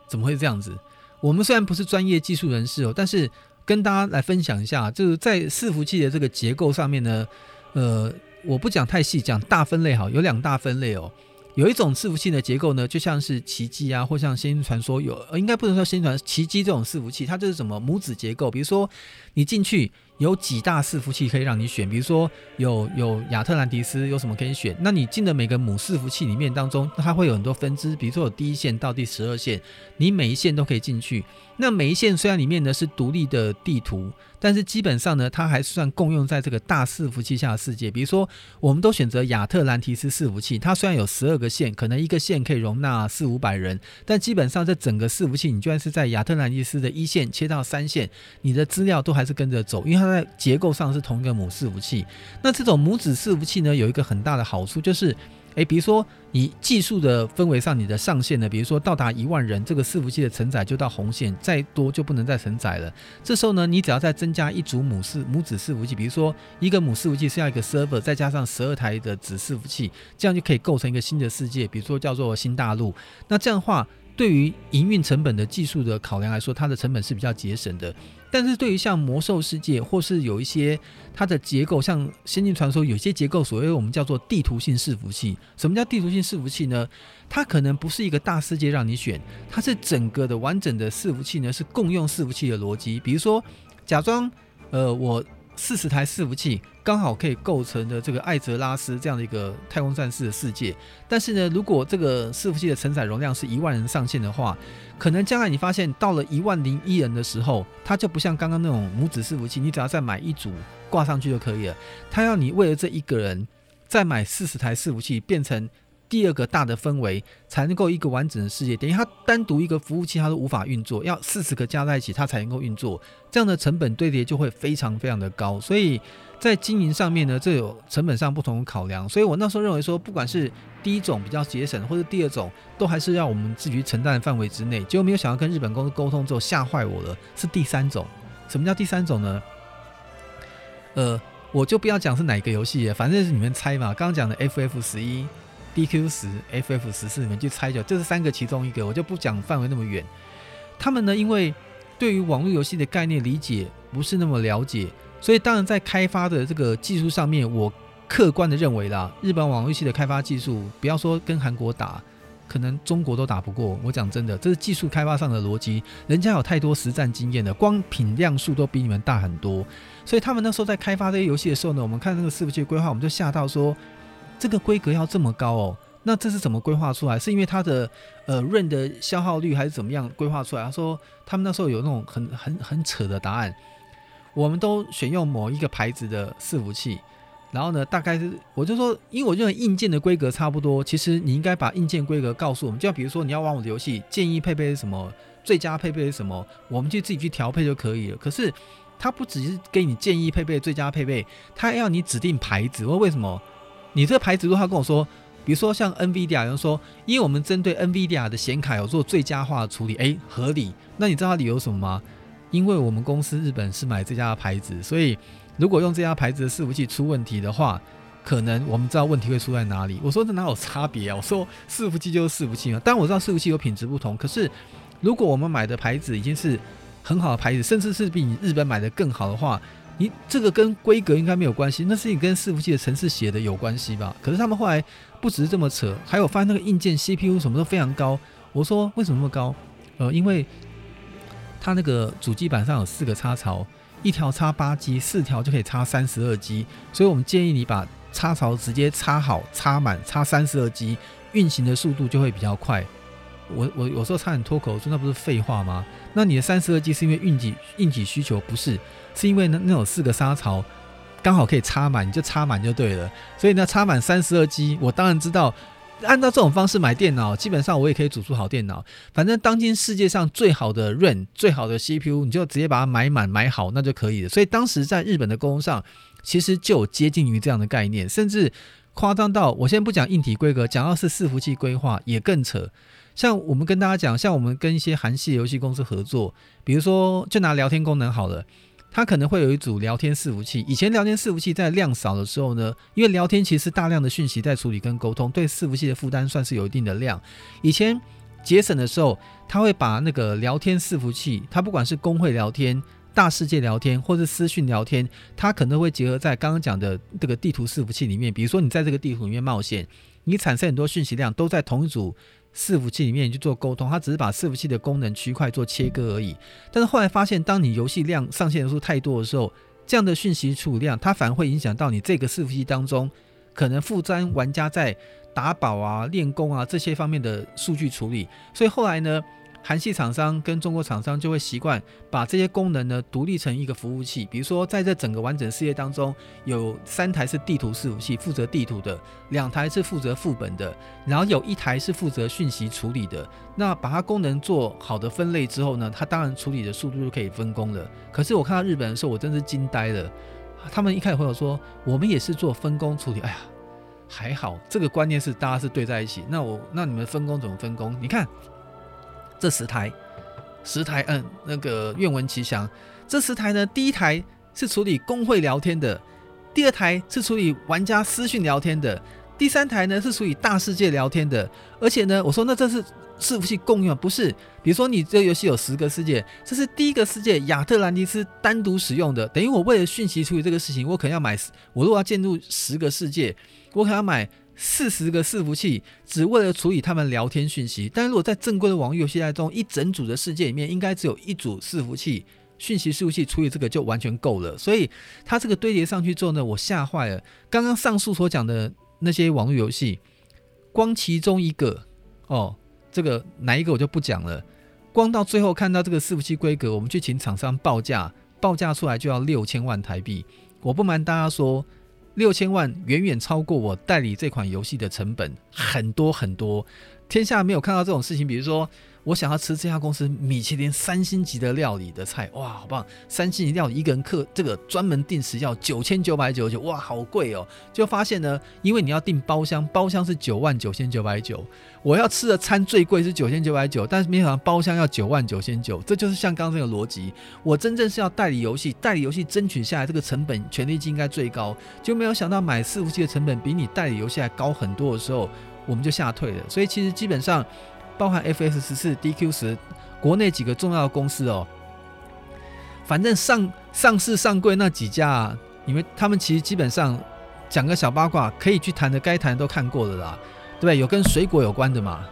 怎么会这样子？我们虽然不是专业技术人士哦，但是跟大家来分享一下，就是在伺服器的这个结构上面呢，呃，我不讲太细，讲大分类好，有两大分类哦。有一种伺服器的结构呢，就像是奇迹啊，或像仙传说有，应该不能说仙传，奇迹这种伺服器，它就是什么母子结构，比如说你进去。有几大伺服器可以让你选，比如说有有亚特兰蒂斯，有什么可以选？那你进的每个母伺服器里面当中，它会有很多分支，比如说有第一线到第十二线，你每一线都可以进去。那每一线虽然里面呢是独立的地图，但是基本上呢，它还算共用在这个大伺服器下的世界。比如说，我们都选择亚特兰提斯伺服器，它虽然有十二个线，可能一个线可以容纳四五百人，但基本上这整个伺服器，你就算是在亚特兰提斯的一线切到三线，你的资料都还是跟着走，因为它。在结构上是同一个母伺服器，那这种母子伺服器呢，有一个很大的好处就是，诶，比如说你技术的氛围上，你的上限呢，比如说到达一万人，这个伺服器的承载就到红线，再多就不能再承载了。这时候呢，你只要再增加一组母伺母子伺服器，比如说一个母伺服器是要一个 server，再加上十二台的子伺服器，这样就可以构成一个新的世界，比如说叫做新大陆。那这样的话，对于营运成本的技术的考量来说，它的成本是比较节省的。但是对于像魔兽世界，或是有一些它的结构，像仙境传说，有些结构，所谓我们叫做地图性伺服器。什么叫地图性伺服器呢？它可能不是一个大世界让你选，它是整个的完整的伺服器呢，是共用伺服器的逻辑。比如说，假装呃我。四十台伺服器刚好可以构成的这个艾泽拉斯这样的一个太空战士的世界，但是呢，如果这个伺服器的承载容量是一万人上限的话，可能将来你发现到了一万零一人的时候，它就不像刚刚那种母子伺服器，你只要再买一组挂上去就可以了。它要你为了这一个人再买四十台伺服器，变成。第二个大的氛围才能够一个完整的世界，等于它单独一个服务器它都无法运作，要四十个加在一起它才能够运作，这样的成本堆叠就会非常非常的高，所以在经营上面呢，这有成本上不同的考量，所以我那时候认为说，不管是第一种比较节省，或者第二种，都还是要我们自己承担的范围之内，结果没有想到跟日本公司沟通之后吓坏我了，是第三种，什么叫第三种呢？呃，我就不要讲是哪个游戏，反正是你们猜嘛，刚刚讲的 FF 十一。DQ 十、FF 十四，你们去猜就，这是三个其中一个，我就不讲范围那么远。他们呢，因为对于网络游戏的概念理解不是那么了解，所以当然在开发的这个技术上面，我客观的认为啦，日本网络游戏的开发技术，不要说跟韩国打，可能中国都打不过。我讲真的，这是技术开发上的逻辑，人家有太多实战经验了，光品量数都比你们大很多。所以他们那时候在开发这些游戏的时候呢，我们看那个伺服器规划，我们就吓到说，这个规格要这么高哦。那这是怎么规划出来？是因为它的呃 RAM 的消耗率还是怎么样规划出来？他说他们那时候有那种很很很扯的答案，我们都选用某一个牌子的伺服器。然后呢，大概是我就说，因为我认为硬件的规格差不多，其实你应该把硬件规格告诉我们。就比如说你要玩我的游戏，建议配备是什么，最佳配备是什么，我们就自己去调配就可以了。可是他不只是给你建议配备最佳配备，他要你指定牌子。我说为什么？你这个牌子，如果他跟我说，比如说像 NVIDIA，有人说，因为我们针对 NVIDIA 的显卡有做最佳化的处理，诶，合理。那你知道他理由什么吗？因为我们公司日本是买这家牌子，所以。如果用这家牌子的伺服器出问题的话，可能我们知道问题会出在哪里。我说这哪有差别啊？我说伺服器就是伺服器嘛。当然我知道伺服器有品质不同，可是如果我们买的牌子已经是很好的牌子，甚至是比你日本买的更好的话，你这个跟规格应该没有关系，那是你跟伺服器的程式写的有关系吧？可是他们后来不只是这么扯，还有发现那个硬件 CPU 什么都非常高。我说为什么那么高？呃，因为它那个主机板上有四个插槽。一条插八 G，四条就可以插三十二 G，所以我们建议你把插槽直接插好、插满、插三十二 G，运行的速度就会比较快。我我有时候差点脱口说，那不是废话吗？那你的三十二 G 是因为运体运体需求，不是，是因为那那有四个插槽刚好可以插满，你就插满就对了。所以呢，插满三十二 G，我当然知道。按照这种方式买电脑，基本上我也可以组出好电脑。反正当今世界上最好的 RAM、最好的 CPU，你就直接把它买满、买好，那就可以了。所以当时在日本的沟通上，其实就接近于这样的概念，甚至夸张到我先不讲硬体规格，讲到是伺服器规划也更扯。像我们跟大家讲，像我们跟一些韩系游戏公司合作，比如说就拿聊天功能好了。它可能会有一组聊天伺服器。以前聊天伺服器在量少的时候呢，因为聊天其实大量的讯息在处理跟沟通，对伺服器的负担算是有一定的量。以前节省的时候，他会把那个聊天伺服器，它不管是公会聊天、大世界聊天，或是私讯聊天，它可能会结合在刚刚讲的这个地图伺服器里面。比如说你在这个地图里面冒险，你产生很多讯息量都在同一组。伺服器里面去做沟通，它只是把伺服器的功能区块做切割而已。但是后来发现，当你游戏量上线人数太多的时候，这样的讯息处理量，它反而会影响到你这个伺服器当中可能负担玩家在打宝啊、练功啊这些方面的数据处理。所以后来呢，韩系厂商跟中国厂商就会习惯把这些功能呢独立成一个服务器，比如说在这整个完整事业当中，有三台是地图伺服器负责地图的，两台是负责副本的，然后有一台是负责讯息处理的。那把它功能做好的分类之后呢，它当然处理的速度就可以分工了。可是我看到日本的时候，我真是惊呆了。他们一开始会有说，我们也是做分工处理。哎呀，还好这个观念是大家是对在一起。那我那你们分工怎么分工？你看。这十台，十台，嗯，那个愿闻其详。这十台呢，第一台是处理工会聊天的，第二台是处理玩家私讯聊天的，第三台呢是处理大世界聊天的。而且呢，我说那这是伺服器共用，不是？比如说你这游戏有十个世界，这是第一个世界亚特兰蒂斯单独使用的，等于我为了讯息处理这个事情，我可能要买，我如果要进入十个世界，我可能要买。四十个伺服器只为了处理他们聊天讯息，但如果在正规的网络游戏当中，一整组的世界里面，应该只有一组伺服器，讯息伺服器处理这个就完全够了。所以它这个堆叠上去之后呢，我吓坏了。刚刚上述所讲的那些网络游戏，光其中一个哦，这个哪一个我就不讲了。光到最后看到这个伺服器规格，我们去请厂商报价，报价出来就要六千万台币。我不瞒大家说。六千万远远超过我代理这款游戏的成本很多很多，天下没有看到这种事情，比如说。我想要吃这家公司米其林三星级的料理的菜，哇，好棒！三星级料理一个人客这个专门订食要九千九百九十九，哇，好贵哦！就发现呢，因为你要订包厢，包厢是九万九千九百九，我要吃的餐最贵是九千九百九，但是没想到包厢要九万九千九，这就是像刚刚这个逻辑。我真正是要代理游戏，代理游戏争取下来这个成本权利金应该最高，就没有想到买伺服器的成本比你代理游戏还高很多的时候，我们就吓退了。所以其实基本上。包含 FS 十四、DQ 十，国内几个重要的公司哦，反正上上市上柜那几家啊，你们他们其实基本上讲个小八卦，可以去谈的该谈都看过了啦，对不对？有跟水果有关的嘛，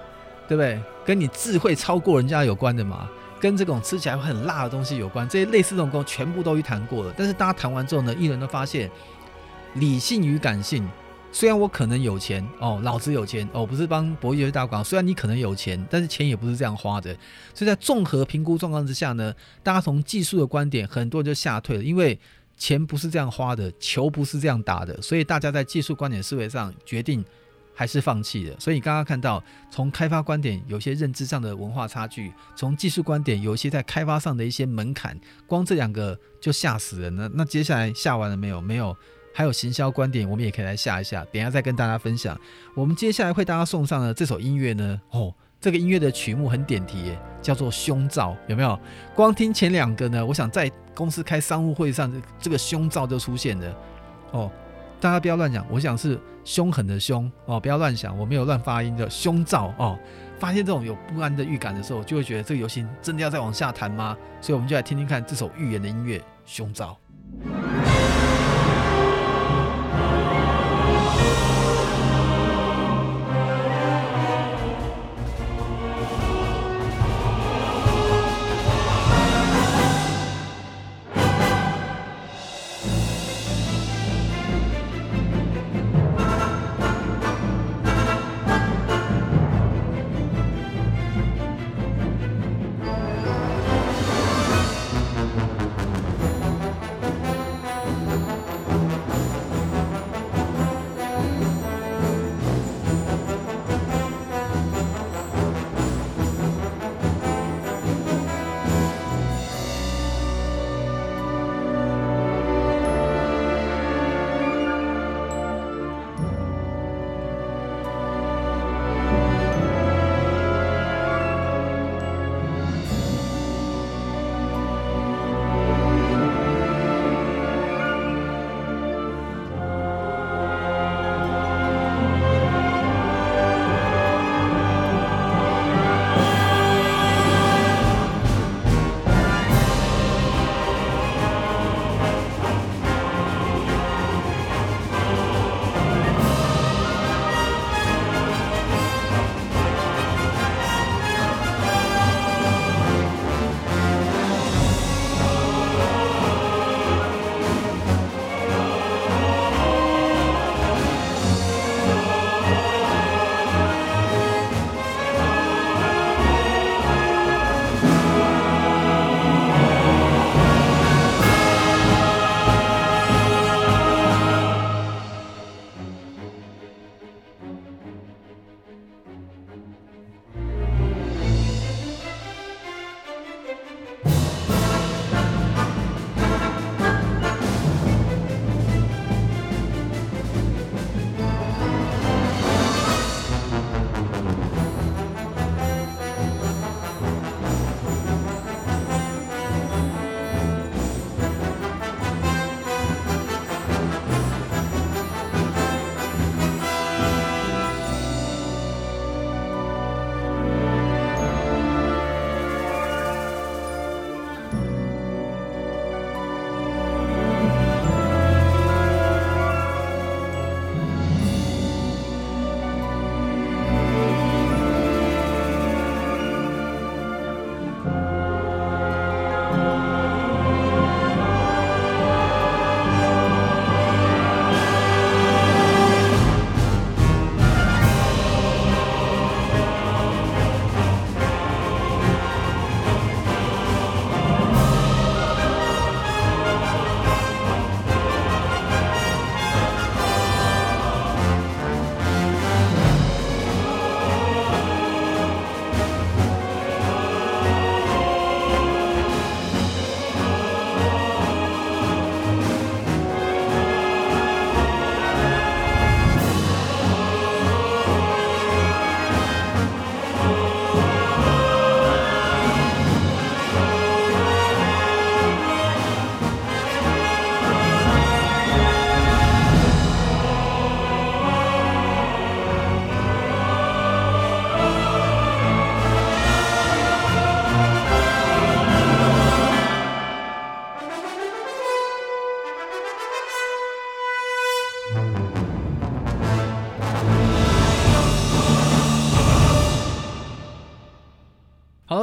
对不对？跟你智慧超过人家有关的嘛，跟这种吃起来很辣的东西有关，这些类似这种功全部都去谈过了。但是大家谈完之后呢，一人都发现，理性与感性，虽然我可能有钱哦，老子有钱哦，不是帮博弈大广告，虽然你可能有钱，但是钱也不是这样花的。所以在综合评估状况之下呢，大家从技术的观点，很多人就吓退了，因为钱不是这样花的，球不是这样打的，所以大家在技术观点思维上决定。还是放弃了，所以刚刚看到，从开发观点有些认知上的文化差距，从技术观点有一些在开发上的一些门槛，光这两个就吓死人了。那接下来吓完了没有？没有，还有行销观点，我们也可以来下一下，等下再跟大家分享。我们接下来会大家送上的这首音乐呢，哦，这个音乐的曲目很点题耶，叫做胸罩，有没有？光听前两个呢，我想在公司开商务会上，这个胸罩就出现了，哦。大家不要乱讲，我想是凶狠的凶哦，不要乱想，我没有乱发音的胸罩哦。发现这种有不安的预感的时候，就会觉得这个游戏真的要再往下谈吗？所以我们就来听听看这首预言的音乐《胸罩》。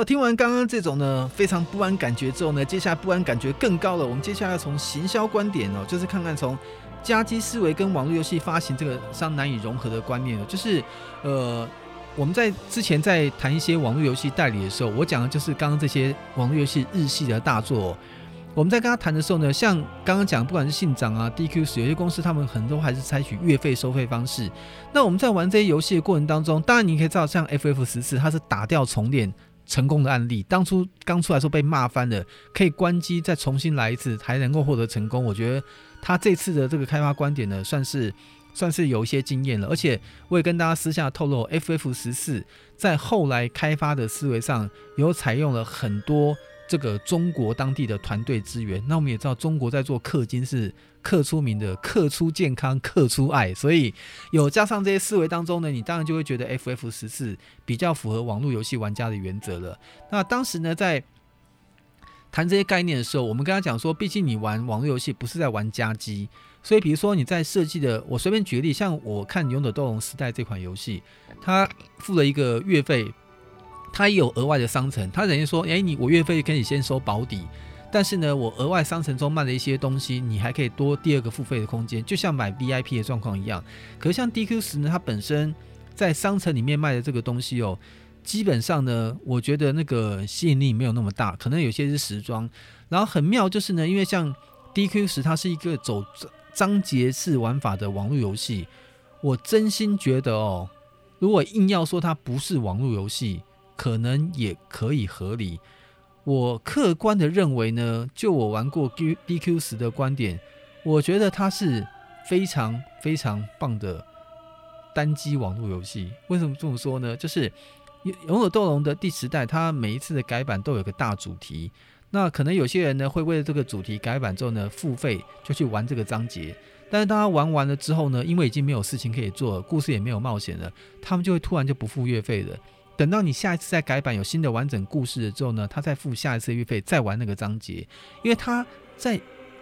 听完刚刚这种呢非常不安感觉之后呢，接下来不安感觉更高了。我们接下来要从行销观点哦，就是看看从家机思维跟网络游戏发行这个相难以融合的观念哦，就是呃，我们在之前在谈一些网络游戏代理的时候，我讲的就是刚刚这些网络游戏日系的大作哦。我们在跟他谈的时候呢，像刚刚讲，不管是信长啊、DQ 有些公司，他们很多还是采取月费收费方式。那我们在玩这些游戏的过程当中，当然你可以知道，像 FF 十四，它是打掉重练成功的案例。当初刚出来的时候被骂翻的，可以关机再重新来一次，还能够获得成功。我觉得他这次的这个开发观点呢，算是算是有一些经验了。而且我也跟大家私下透露，FF 十四在后来开发的思维上，有采用了很多。这个中国当地的团队资源，那我们也知道，中国在做氪金是氪出名的，氪出健康，氪出爱，所以有加上这些思维当中呢，你当然就会觉得 FF 十四比较符合网络游戏玩家的原则了。那当时呢，在谈这些概念的时候，我们跟他讲说，毕竟你玩网络游戏不是在玩家机，所以比如说你在设计的，我随便举个例，像我看《勇者斗龙时代》这款游戏，它付了一个月费。它也有额外的商城，它等于说，哎，你我月费可以先收保底，但是呢，我额外商城中卖的一些东西，你还可以多第二个付费的空间，就像买 VIP 的状况一样。可是像 DQ 十呢，它本身在商城里面卖的这个东西哦，基本上呢，我觉得那个吸引力没有那么大，可能有些是时装。然后很妙就是呢，因为像 DQ 十它是一个走章节式玩法的网络游戏，我真心觉得哦，如果硬要说它不是网络游戏，可能也可以合理。我客观的认为呢，就我玩过 DQ 十的观点，我觉得它是非常非常棒的单机网络游戏。为什么这么说呢？就是《勇者斗龙》的第十代，它每一次的改版都有个大主题。那可能有些人呢，会为了这个主题改版之后呢，付费就去玩这个章节。但是当他玩完了之后呢，因为已经没有事情可以做了，故事也没有冒险了，他们就会突然就不付月费了。等到你下一次再改版有新的完整故事了之后呢，他再付下一次月费再玩那个章节，因为他在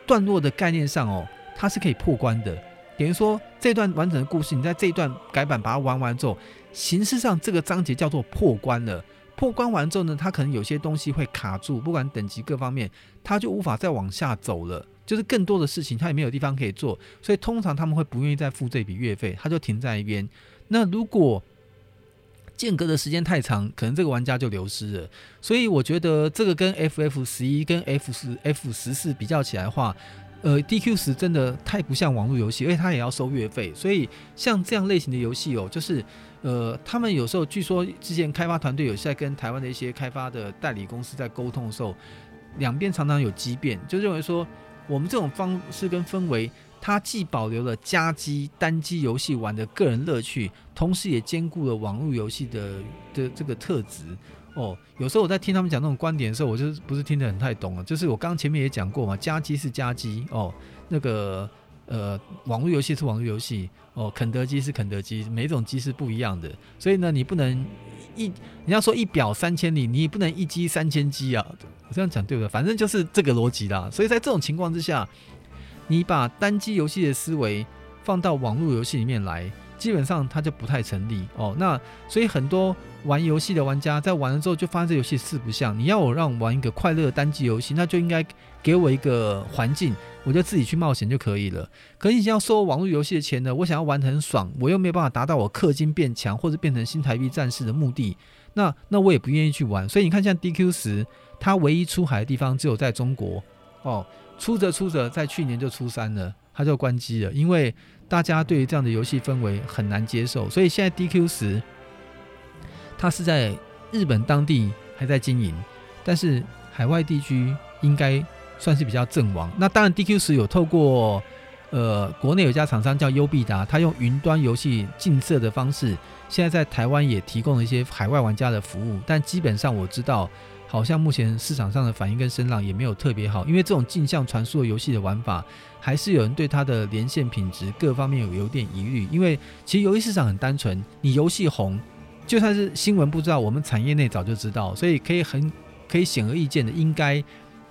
段落的概念上哦，它是可以破关的。等于说这段完整的故事，你在这一段改版把它玩完之后，形式上这个章节叫做破关了。破关完之后呢，它可能有些东西会卡住，不管等级各方面，它就无法再往下走了。就是更多的事情，它也没有地方可以做，所以通常他们会不愿意再付这笔月费，他就停在一边。那如果间隔的时间太长，可能这个玩家就流失了。所以我觉得这个跟 FF 十一跟 F 十 F 十四比较起来的话，呃，DQ 十真的太不像网络游戏，而且它也要收月费。所以像这样类型的游戏哦，就是呃，他们有时候据说之前开发团队有在跟台湾的一些开发的代理公司在沟通的时候，两边常常有激辩，就认为说我们这种方式跟氛围。它既保留了家机单机游戏玩的个人乐趣，同时也兼顾了网络游戏的的这个特质哦。有时候我在听他们讲这种观点的时候，我就不是听得很太懂了。就是我刚前面也讲过嘛，家机是家机哦，那个呃网络游戏是网络游戏哦，肯德基是肯德基，每种机是不一样的。所以呢，你不能一你要说一表三千里，你也不能一机三千机啊。我这样讲对不对？反正就是这个逻辑啦。所以在这种情况之下。你把单机游戏的思维放到网络游戏里面来，基本上它就不太成立哦。那所以很多玩游戏的玩家在玩了之后就发现这游戏四不像。你要我让我玩一个快乐的单机游戏，那就应该给我一个环境，我就自己去冒险就可以了。可是你要收网络游戏的钱呢？我想要玩得很爽，我又没有办法达到我氪金变强或者变成新台币战士的目的，那那我也不愿意去玩。所以你看，像 DQ 十，它唯一出海的地方只有在中国哦。出着出着，在去年就出三了，它就关机了，因为大家对于这样的游戏氛围很难接受，所以现在 DQ 十，它是在日本当地还在经营，但是海外地区应该算是比较阵亡。那当然，DQ 十有透过呃国内有家厂商叫优必达，他用云端游戏竞色的方式，现在在台湾也提供了一些海外玩家的服务，但基本上我知道。好像目前市场上的反应跟声浪也没有特别好，因为这种镜像传输的游戏的玩法，还是有人对它的连线品质各方面有有点疑虑。因为其实游戏市场很单纯，你游戏红，就算是新闻不知道，我们产业内早就知道，所以可以很可以显而易见的，应该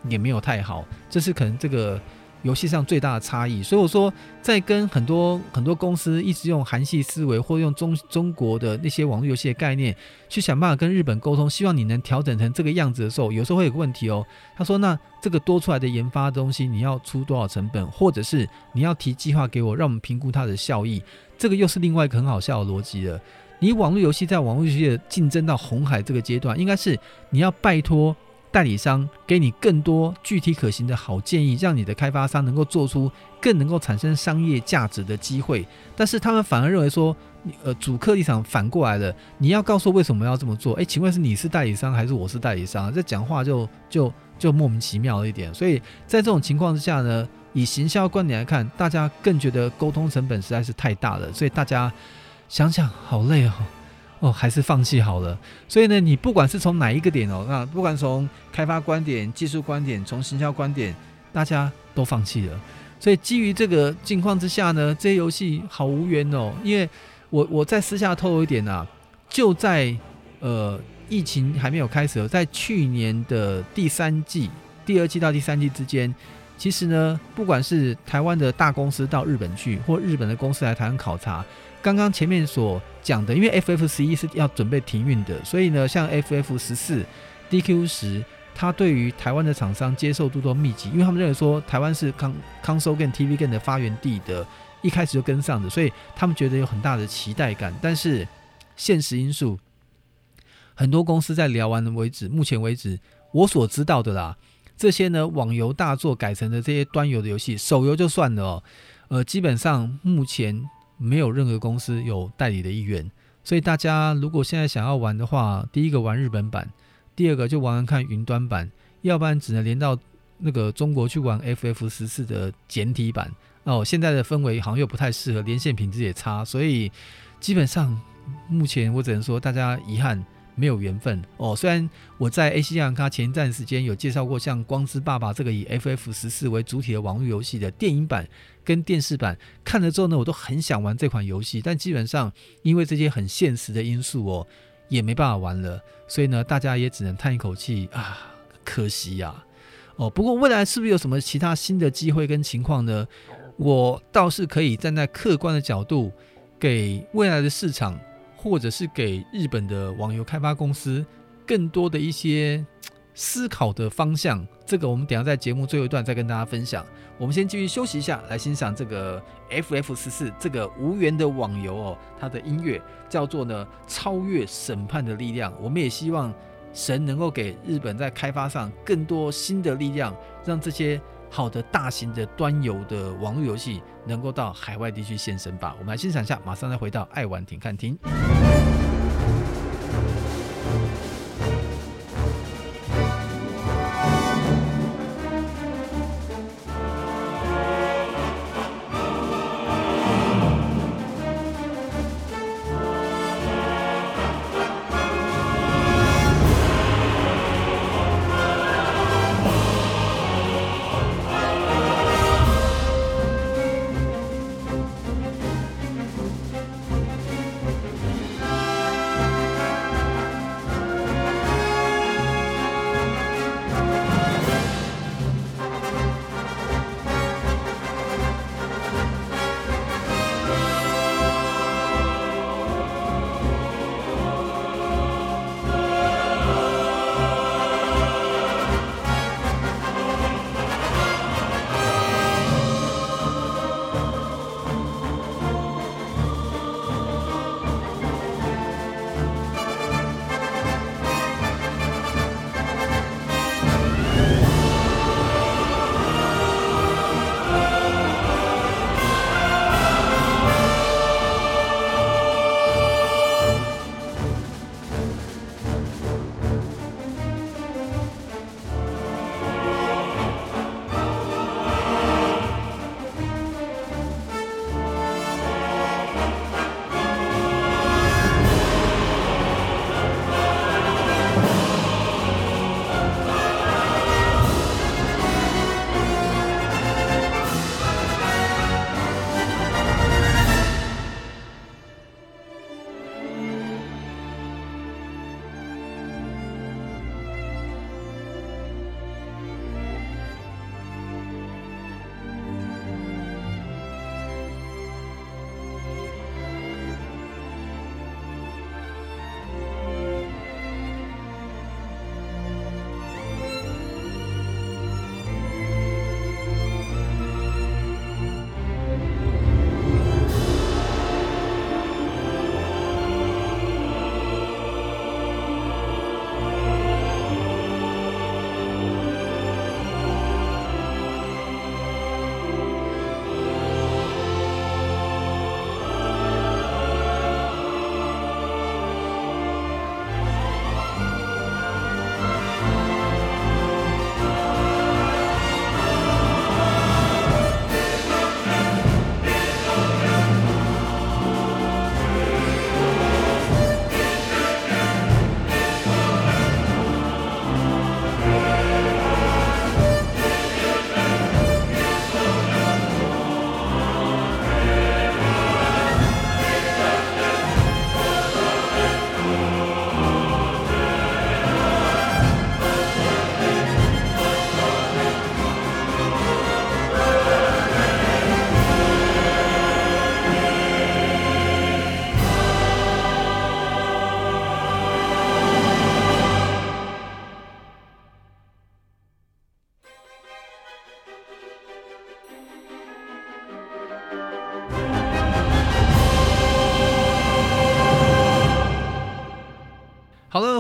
也没有太好。这是可能这个游戏上最大的差异。所以我说，在跟很多很多公司一直用韩系思维，或用中中国的那些网络游戏的概念去想办法跟日本沟通，希望你能调整成这个样子的时候，有时候会有个问题哦。他说：“那这个多出来的研发的东西，你要出多少成本，或者是你要提计划给我，让我们评估它的效益。”这个又是另外一个很好笑的逻辑了。你网络游戏在网络游戏的竞争到红海这个阶段，应该是你要拜托代理商给你更多具体可行的好建议，让你的开发商能够做出更能够产生商业价值的机会。但是他们反而认为说，呃，主客立场反过来了，你要告诉为什么要这么做？诶，请问是你是代理商还是我是代理商？这讲话就就就莫名其妙了一点。所以在这种情况之下呢，以行销观点来看，大家更觉得沟通成本实在是太大了，所以大家。想想好累哦，哦，还是放弃好了。所以呢，你不管是从哪一个点哦，那不管从开发观点、技术观点、从行销观点，大家都放弃了。所以基于这个境况之下呢，这些游戏好无缘哦。因为我我在私下透露一点啊，就在呃疫情还没有开始，在去年的第三季、第二季到第三季之间，其实呢，不管是台湾的大公司到日本去，或日本的公司来台湾考察。刚刚前面所讲的，因为 FF 十一是要准备停运的，所以呢，像 FF 十四、DQ 十，它对于台湾的厂商接受度都密集，因为他们认为说台湾是 console 跟 TV Game 的发源地的，一开始就跟上的，所以他们觉得有很大的期待感。但是现实因素，很多公司在聊完的为止，目前为止我所知道的啦，这些呢网游大作改成的这些端游的游戏，手游就算了哦，呃，基本上目前。没有任何公司有代理的意愿，所以大家如果现在想要玩的话，第一个玩日本版，第二个就玩玩看云端版，要不然只能连到那个中国去玩 FF 十四的简体版。哦，现在的氛围好像又不太适合，连线品质也差，所以基本上目前我只能说大家遗憾。没有缘分哦。虽然我在 AC 亚卡前一段时间有介绍过像《光之爸爸》这个以 FF 十四为主体的网络游戏的电影版跟电视版，看了之后呢，我都很想玩这款游戏，但基本上因为这些很现实的因素哦，也没办法玩了。所以呢，大家也只能叹一口气啊，可惜呀、哦，不过未来是不是有什么其他新的机会跟情况呢？我倒是可以站在客观的角度，给未来的市场。或者是给日本的网游开发公司更多的一些思考的方向，这个我们等下在节目最后一段再跟大家分享。我们先继续休息一下，来欣赏这个 FF 十四这个无缘的网游哦，它的音乐叫做呢超越审判的力量。我们也希望神能够给日本在开发上更多新的力量，让这些。好的，大型的端游的网络游戏能够到海外地区现身吧。我们来欣赏一下，马上再回到爱玩停看听。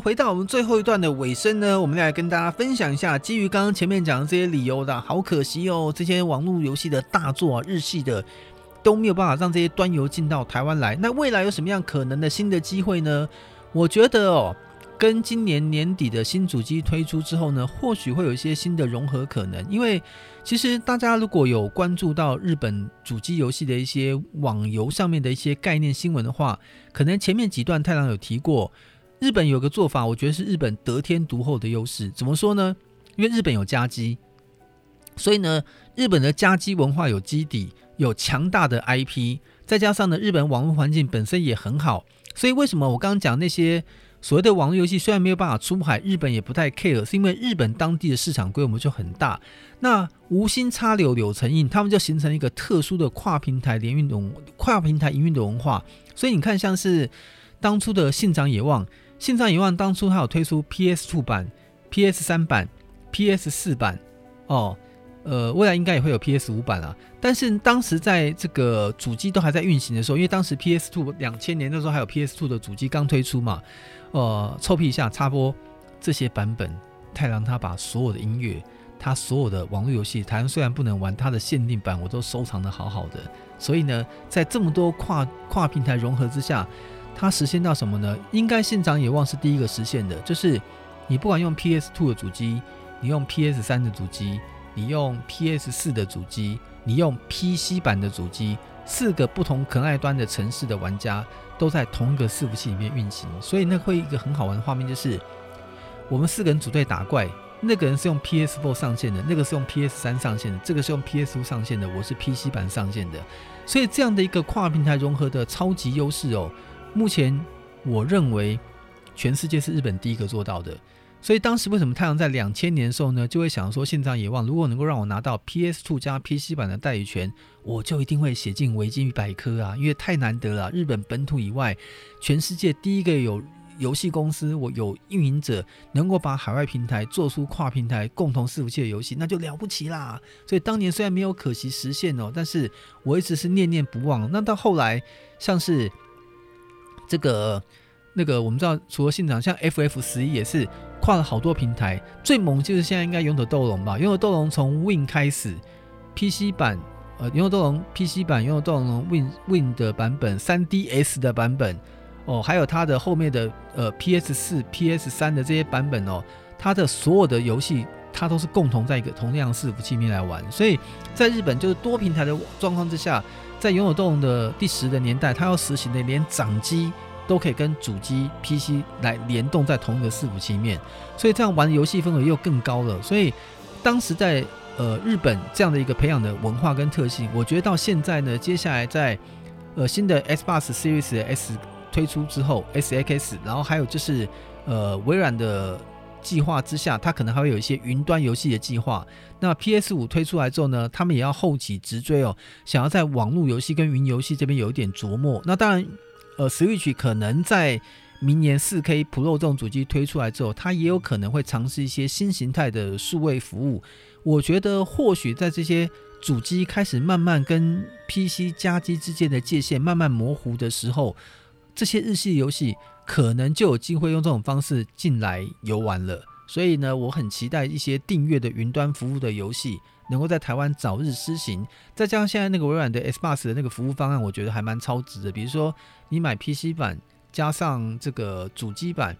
回到我们最后一段的尾声呢，我们来跟大家分享一下，基于刚刚前面讲的这些理由的，好可惜哦，这些网络游戏的大作啊，日系的都没有办法让这些端游进到台湾来。那未来有什么样可能的新的机会呢？我觉得哦，跟今年年底的新主机推出之后呢，或许会有一些新的融合可能。因为其实大家如果有关注到日本主机游戏的一些网游上面的一些概念新闻的话，可能前面几段太郎有提过。日本有个做法，我觉得是日本得天独厚的优势。怎么说呢？因为日本有家鸡，所以呢，日本的家鸡文化有基底，有强大的 IP，再加上呢，日本网络环境本身也很好。所以为什么我刚刚讲那些所谓的网络游戏虽然没有办法出海，日本也不太 care，是因为日本当地的市场规模就很大。那无心插柳柳成荫，他们就形成一个特殊的跨平台联运的跨平台营运的文化。所以你看，像是当初的信长野望。信长野望当初它有推出 PS2 版、PS3 版、PS4 版，哦，呃，未来应该也会有 PS5 版啊。但是当时在这个主机都还在运行的时候，因为当时 PS2 两千年那时候还有 PS2 的主机刚推出嘛，呃，臭屁一下插播这些版本，太郎他把所有的音乐、他所有的网络游戏，台湾虽然不能玩，它的限定版我都收藏的好好的。所以呢，在这么多跨跨平台融合之下。它实现到什么呢？应该现场野望是第一个实现的，就是你不管用 PS2 的主机，你用 PS3 的主机，你用 PS4 的主机，你用 PC 版的主机，四个不同可爱端的城市的玩家都在同一个伺服器里面运行，所以那会一个很好玩的画面就是，我们四个人组队打怪，那个人是用 PS4 上线的，那个是用 PS3 上线的，这个是用 PS5 上线的，我是 PC 版上线的，所以这样的一个跨平台融合的超级优势哦。目前我认为全世界是日本第一个做到的，所以当时为什么太阳在两千年的时候呢，就会想说信长野望如果能够让我拿到 PS Two 加 PC 版的代理权，我就一定会写进维基百科啊，因为太难得了，日本本土以外，全世界第一个有游戏公司，我有运营者能够把海外平台做出跨平台共同伺服器的游戏，那就了不起啦。所以当年虽然没有可惜实现哦，但是我一直是念念不忘。那到后来像是。这个那个，我们知道，除了信长，像 FF 十一也是跨了好多平台。最猛就是现在应该《勇者斗龙》吧，《勇者斗龙》从 Win 开始，PC 版，呃，《勇者斗龙》PC 版，《勇者斗龙》Win Win 的版本，3DS 的版本，哦，还有它的后面的呃 PS 四、PS 三的这些版本哦，它的所有的游戏，它都是共同在一个同样伺服器里面来玩。所以在日本就是多平台的状况之下。在拥有斗龙的第十的年代，它要实行的连掌机都可以跟主机 PC 来联动在同一个伺服器面，所以这样玩游戏氛围又更高了。所以当时在呃日本这样的一个培养的文化跟特性，我觉得到现在呢，接下来在呃新的 Xbox Series S 推出之后，SX，然后还有就是呃微软的。计划之下，它可能还会有一些云端游戏的计划。那 PS 五推出来之后呢，他们也要后起直追哦，想要在网络游戏跟云游戏这边有一点琢磨。那当然，呃，Switch 可能在明年四 K Pro 这种主机推出来之后，它也有可能会尝试一些新形态的数位服务。我觉得或许在这些主机开始慢慢跟 PC 加机之间的界限慢慢模糊的时候，这些日系游戏。可能就有机会用这种方式进来游玩了，所以呢，我很期待一些订阅的云端服务的游戏能够在台湾早日施行。再加上现在那个微软的 Xbox 的那个服务方案，我觉得还蛮超值的。比如说，你买 PC 版加上这个主机版，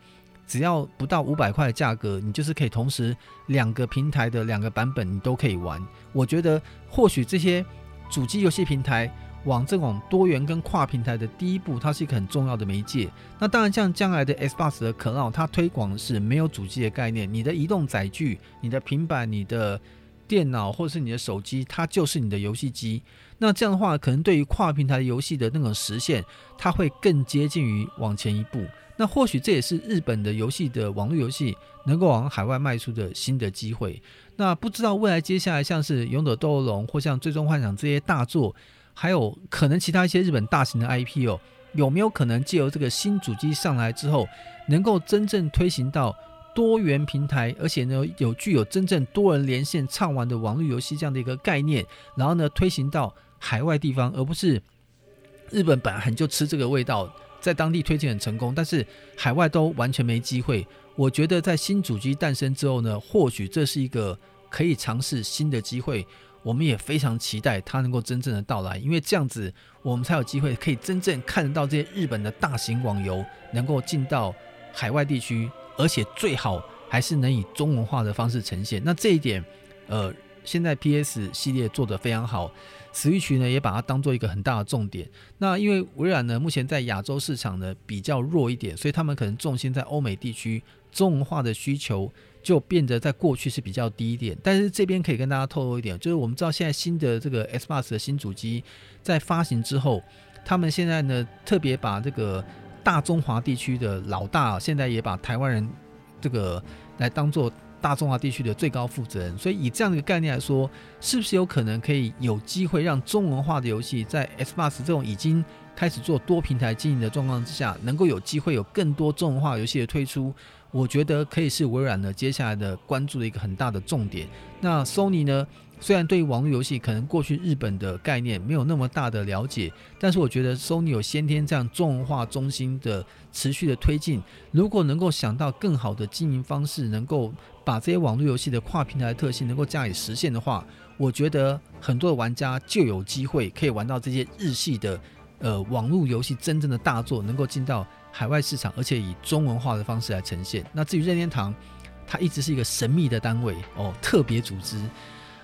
只要不到五百块的价格，你就是可以同时两个平台的两个版本你都可以玩。我觉得或许这些主机游戏平台。往这种多元跟跨平台的第一步，它是一个很重要的媒介。那当然，像将来的 Xbox 的 Cloud，它推广的是没有主机的概念，你的移动载具、你的平板、你的电脑或者是你的手机，它就是你的游戏机。那这样的话，可能对于跨平台游戏的那种实现，它会更接近于往前一步。那或许这也是日本的游戏的网络游戏能够往海外迈出的新的机会。那不知道未来接下来像是《勇者斗恶龙》或像《最终幻想》这些大作。还有可能其他一些日本大型的 IP 哦，有没有可能借由这个新主机上来之后，能够真正推行到多元平台，而且呢有具有真正多人连线畅玩的网络游戏这样的一个概念，然后呢推行到海外地方，而不是日本本来很就吃这个味道，在当地推荐很成功，但是海外都完全没机会。我觉得在新主机诞生之后呢，或许这是一个可以尝试新的机会。我们也非常期待它能够真正的到来，因为这样子我们才有机会可以真正看得到这些日本的大型网游能够进到海外地区，而且最好还是能以中文化的方式呈现。那这一点，呃。现在 PS 系列做得非常好，Switch 呢也把它当做一个很大的重点。那因为微软呢目前在亚洲市场呢比较弱一点，所以他们可能重心在欧美地区，中文化的需求就变得在过去是比较低一点。但是这边可以跟大家透露一点，就是我们知道现在新的这个 Xbox 的新主机在发行之后，他们现在呢特别把这个大中华地区的老大，现在也把台湾人这个来当做。大中华地区的最高负责人，所以以这样的一个概念来说，是不是有可能可以有机会让中文化的游戏在 Xbox 这种已经开始做多平台经营的状况之下，能够有机会有更多中文化游戏的推出？我觉得可以是微软呢接下来的关注的一个很大的重点。那 Sony 呢？虽然对于网络游戏可能过去日本的概念没有那么大的了解，但是我觉得 Sony 有先天这样中文化中心的持续的推进，如果能够想到更好的经营方式，能够把这些网络游戏的跨平台特性能够加以实现的话，我觉得很多的玩家就有机会可以玩到这些日系的呃网络游戏真正的大作，能够进到海外市场，而且以中文化的方式来呈现。那至于任天堂，它一直是一个神秘的单位哦，特别组织。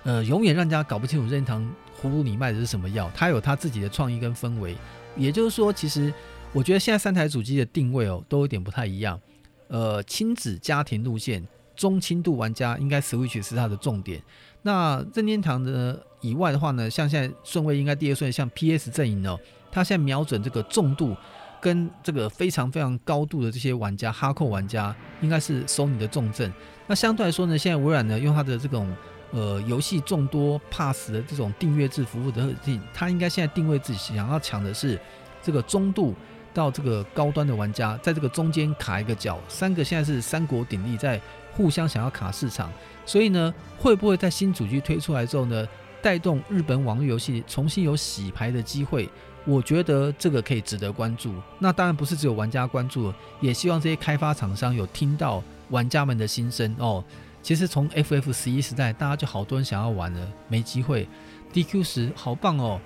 呃，永远让人家搞不清楚任天堂葫芦里卖的是什么药，它有它自己的创意跟氛围。也就是说，其实我觉得现在三台主机的定位哦，都有点不太一样。呃，亲子家庭路线，中轻度玩家应该 Switch 是它的重点。那任天堂的以外的话呢，像现在顺位应该第二顺位，像 PS 阵营哦，它现在瞄准这个重度跟这个非常非常高度的这些玩家，哈扣玩家，应该是收你的重镇。那相对来说呢，现在微软呢用它的这种。呃，游戏众多 Pass 的这种订阅制服务的特性，它应该现在定位自己想要抢的是这个中度到这个高端的玩家，在这个中间卡一个角，三个现在是三国鼎立，在互相想要卡市场，所以呢，会不会在新主机推出来之后呢，带动日本网络游戏重新有洗牌的机会？我觉得这个可以值得关注。那当然不是只有玩家关注，也希望这些开发厂商有听到玩家们的心声哦。其实从 FF 十一时代，大家就好多人想要玩了，没机会。DQ 十好棒哦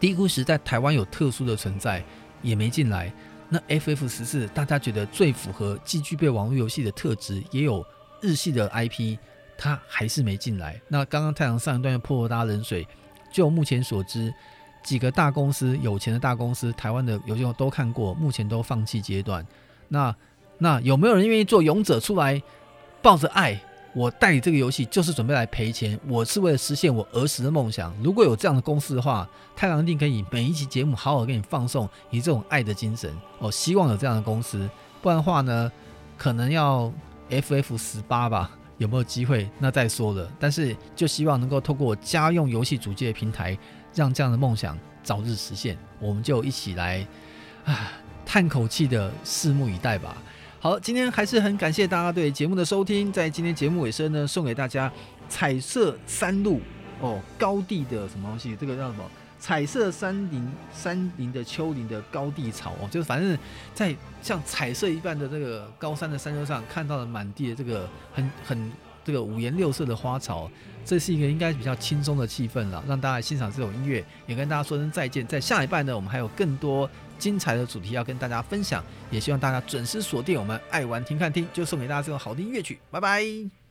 ，DQ 十在台湾有特殊的存在，也没进来。那 FF 十四，大家觉得最符合既具备网络游戏的特质，也有日系的 IP，它还是没进来。那刚刚太阳上一段又泼了大家冷水，就目前所知，几个大公司有钱的大公司，台湾的游戏都看过，目前都放弃阶段。那那有没有人愿意做勇者出来？抱着爱，我代理这个游戏就是准备来赔钱。我是为了实现我儿时的梦想。如果有这样的公司的话，太郎定可以每一期节目好好给你放送以这种爱的精神哦。希望有这样的公司，不然的话呢，可能要 FF 十八吧？有没有机会？那再说了。但是就希望能够透过家用游戏主机的平台，让这样的梦想早日实现。我们就一起来啊，叹口气的拭目以待吧。好，今天还是很感谢大家对节目的收听。在今天节目尾声呢，送给大家彩色山路哦，高地的什么东西？这个叫什么？彩色山林，山林的丘陵的高地草哦，就是反正在像彩色一般的这个高山的山丘上，看到了满地的这个很很这个五颜六色的花草，这是一个应该比较轻松的气氛了，让大家来欣赏这种音乐，也跟大家说声再见。在下一半呢，我们还有更多。精彩的主题要跟大家分享，也希望大家准时锁定我们爱玩听看听，就送给大家这种好的音乐曲，拜拜。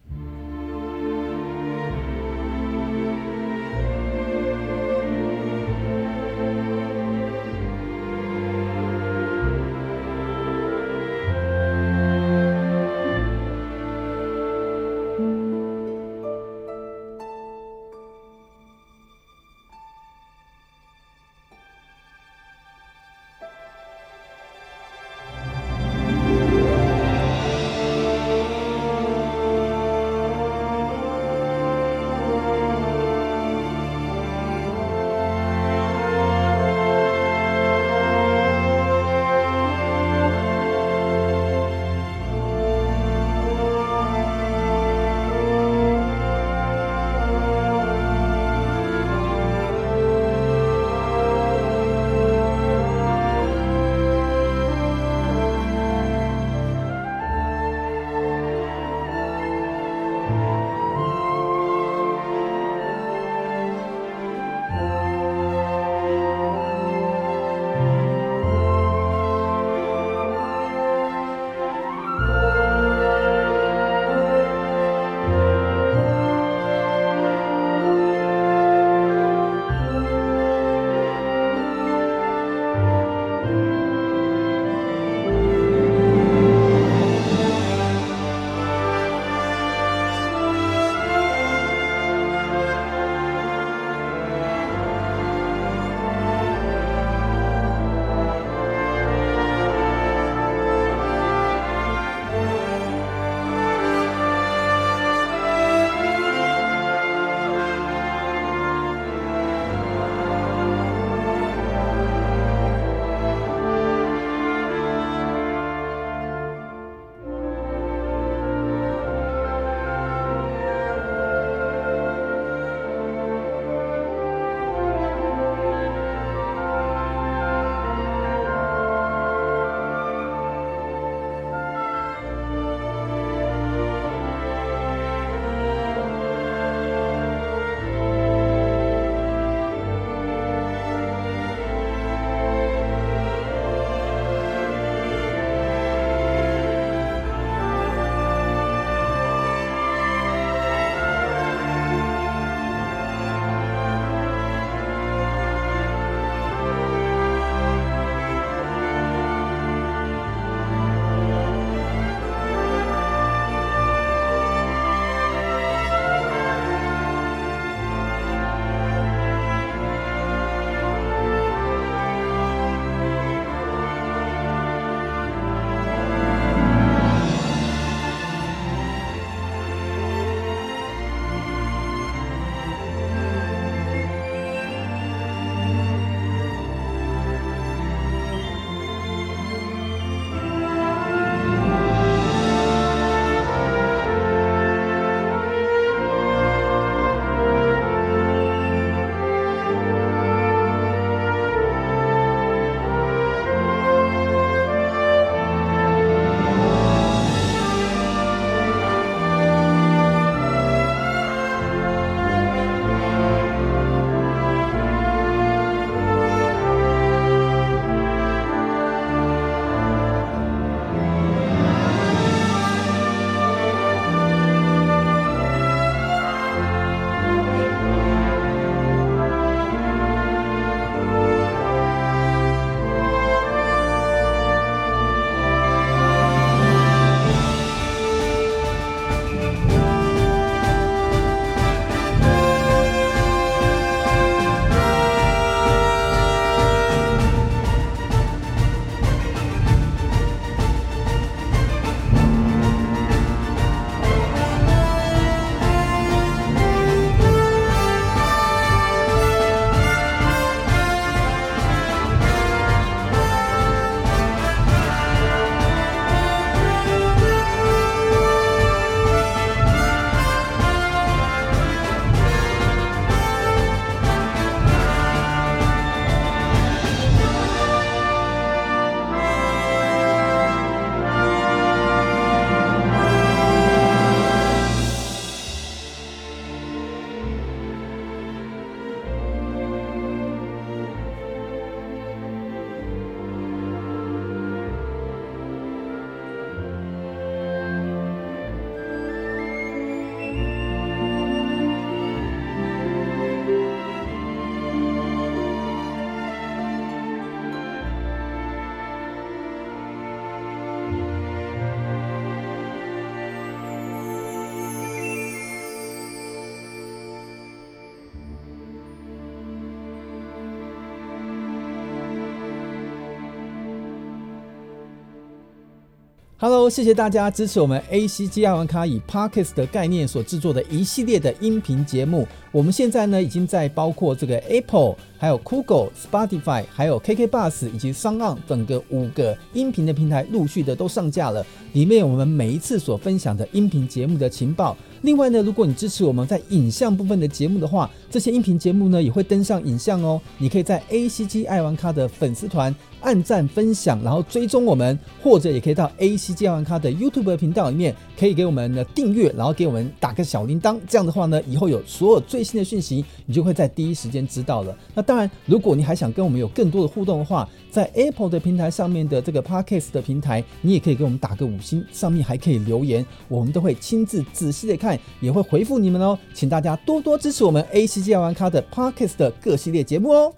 Hello，谢谢大家支持我们 ACG 爱玩咖以 Podcast 的概念所制作的一系列的音频节目。我们现在呢，已经在包括这个 Apple、还有 Google、Spotify、还有 KK Bus 以及 SoundOn 等个五个音频的平台陆续的都上架了。里面我们每一次所分享的音频节目的情报。另外呢，如果你支持我们在影像部分的节目的话，这些音频节目呢也会登上影像哦。你可以在 ACG 爱玩咖的粉丝团按赞分享，然后追踪我们，或者也可以到 ACG 爱玩咖的 YouTube 频道里面，可以给我们的订阅，然后给我们打个小铃铛。这样的话呢，以后有所有最新的讯息，你就会在第一时间知道了。那当然，如果你还想跟我们有更多的互动的话，在 Apple 的平台上面的这个 Podcast 的平台，你也可以给我们打个五星，上面还可以留言，我们都会亲自仔细的看。也会回复你们哦，请大家多多支持我们 ACG 爱玩咖的 Podcast 的各系列节目哦。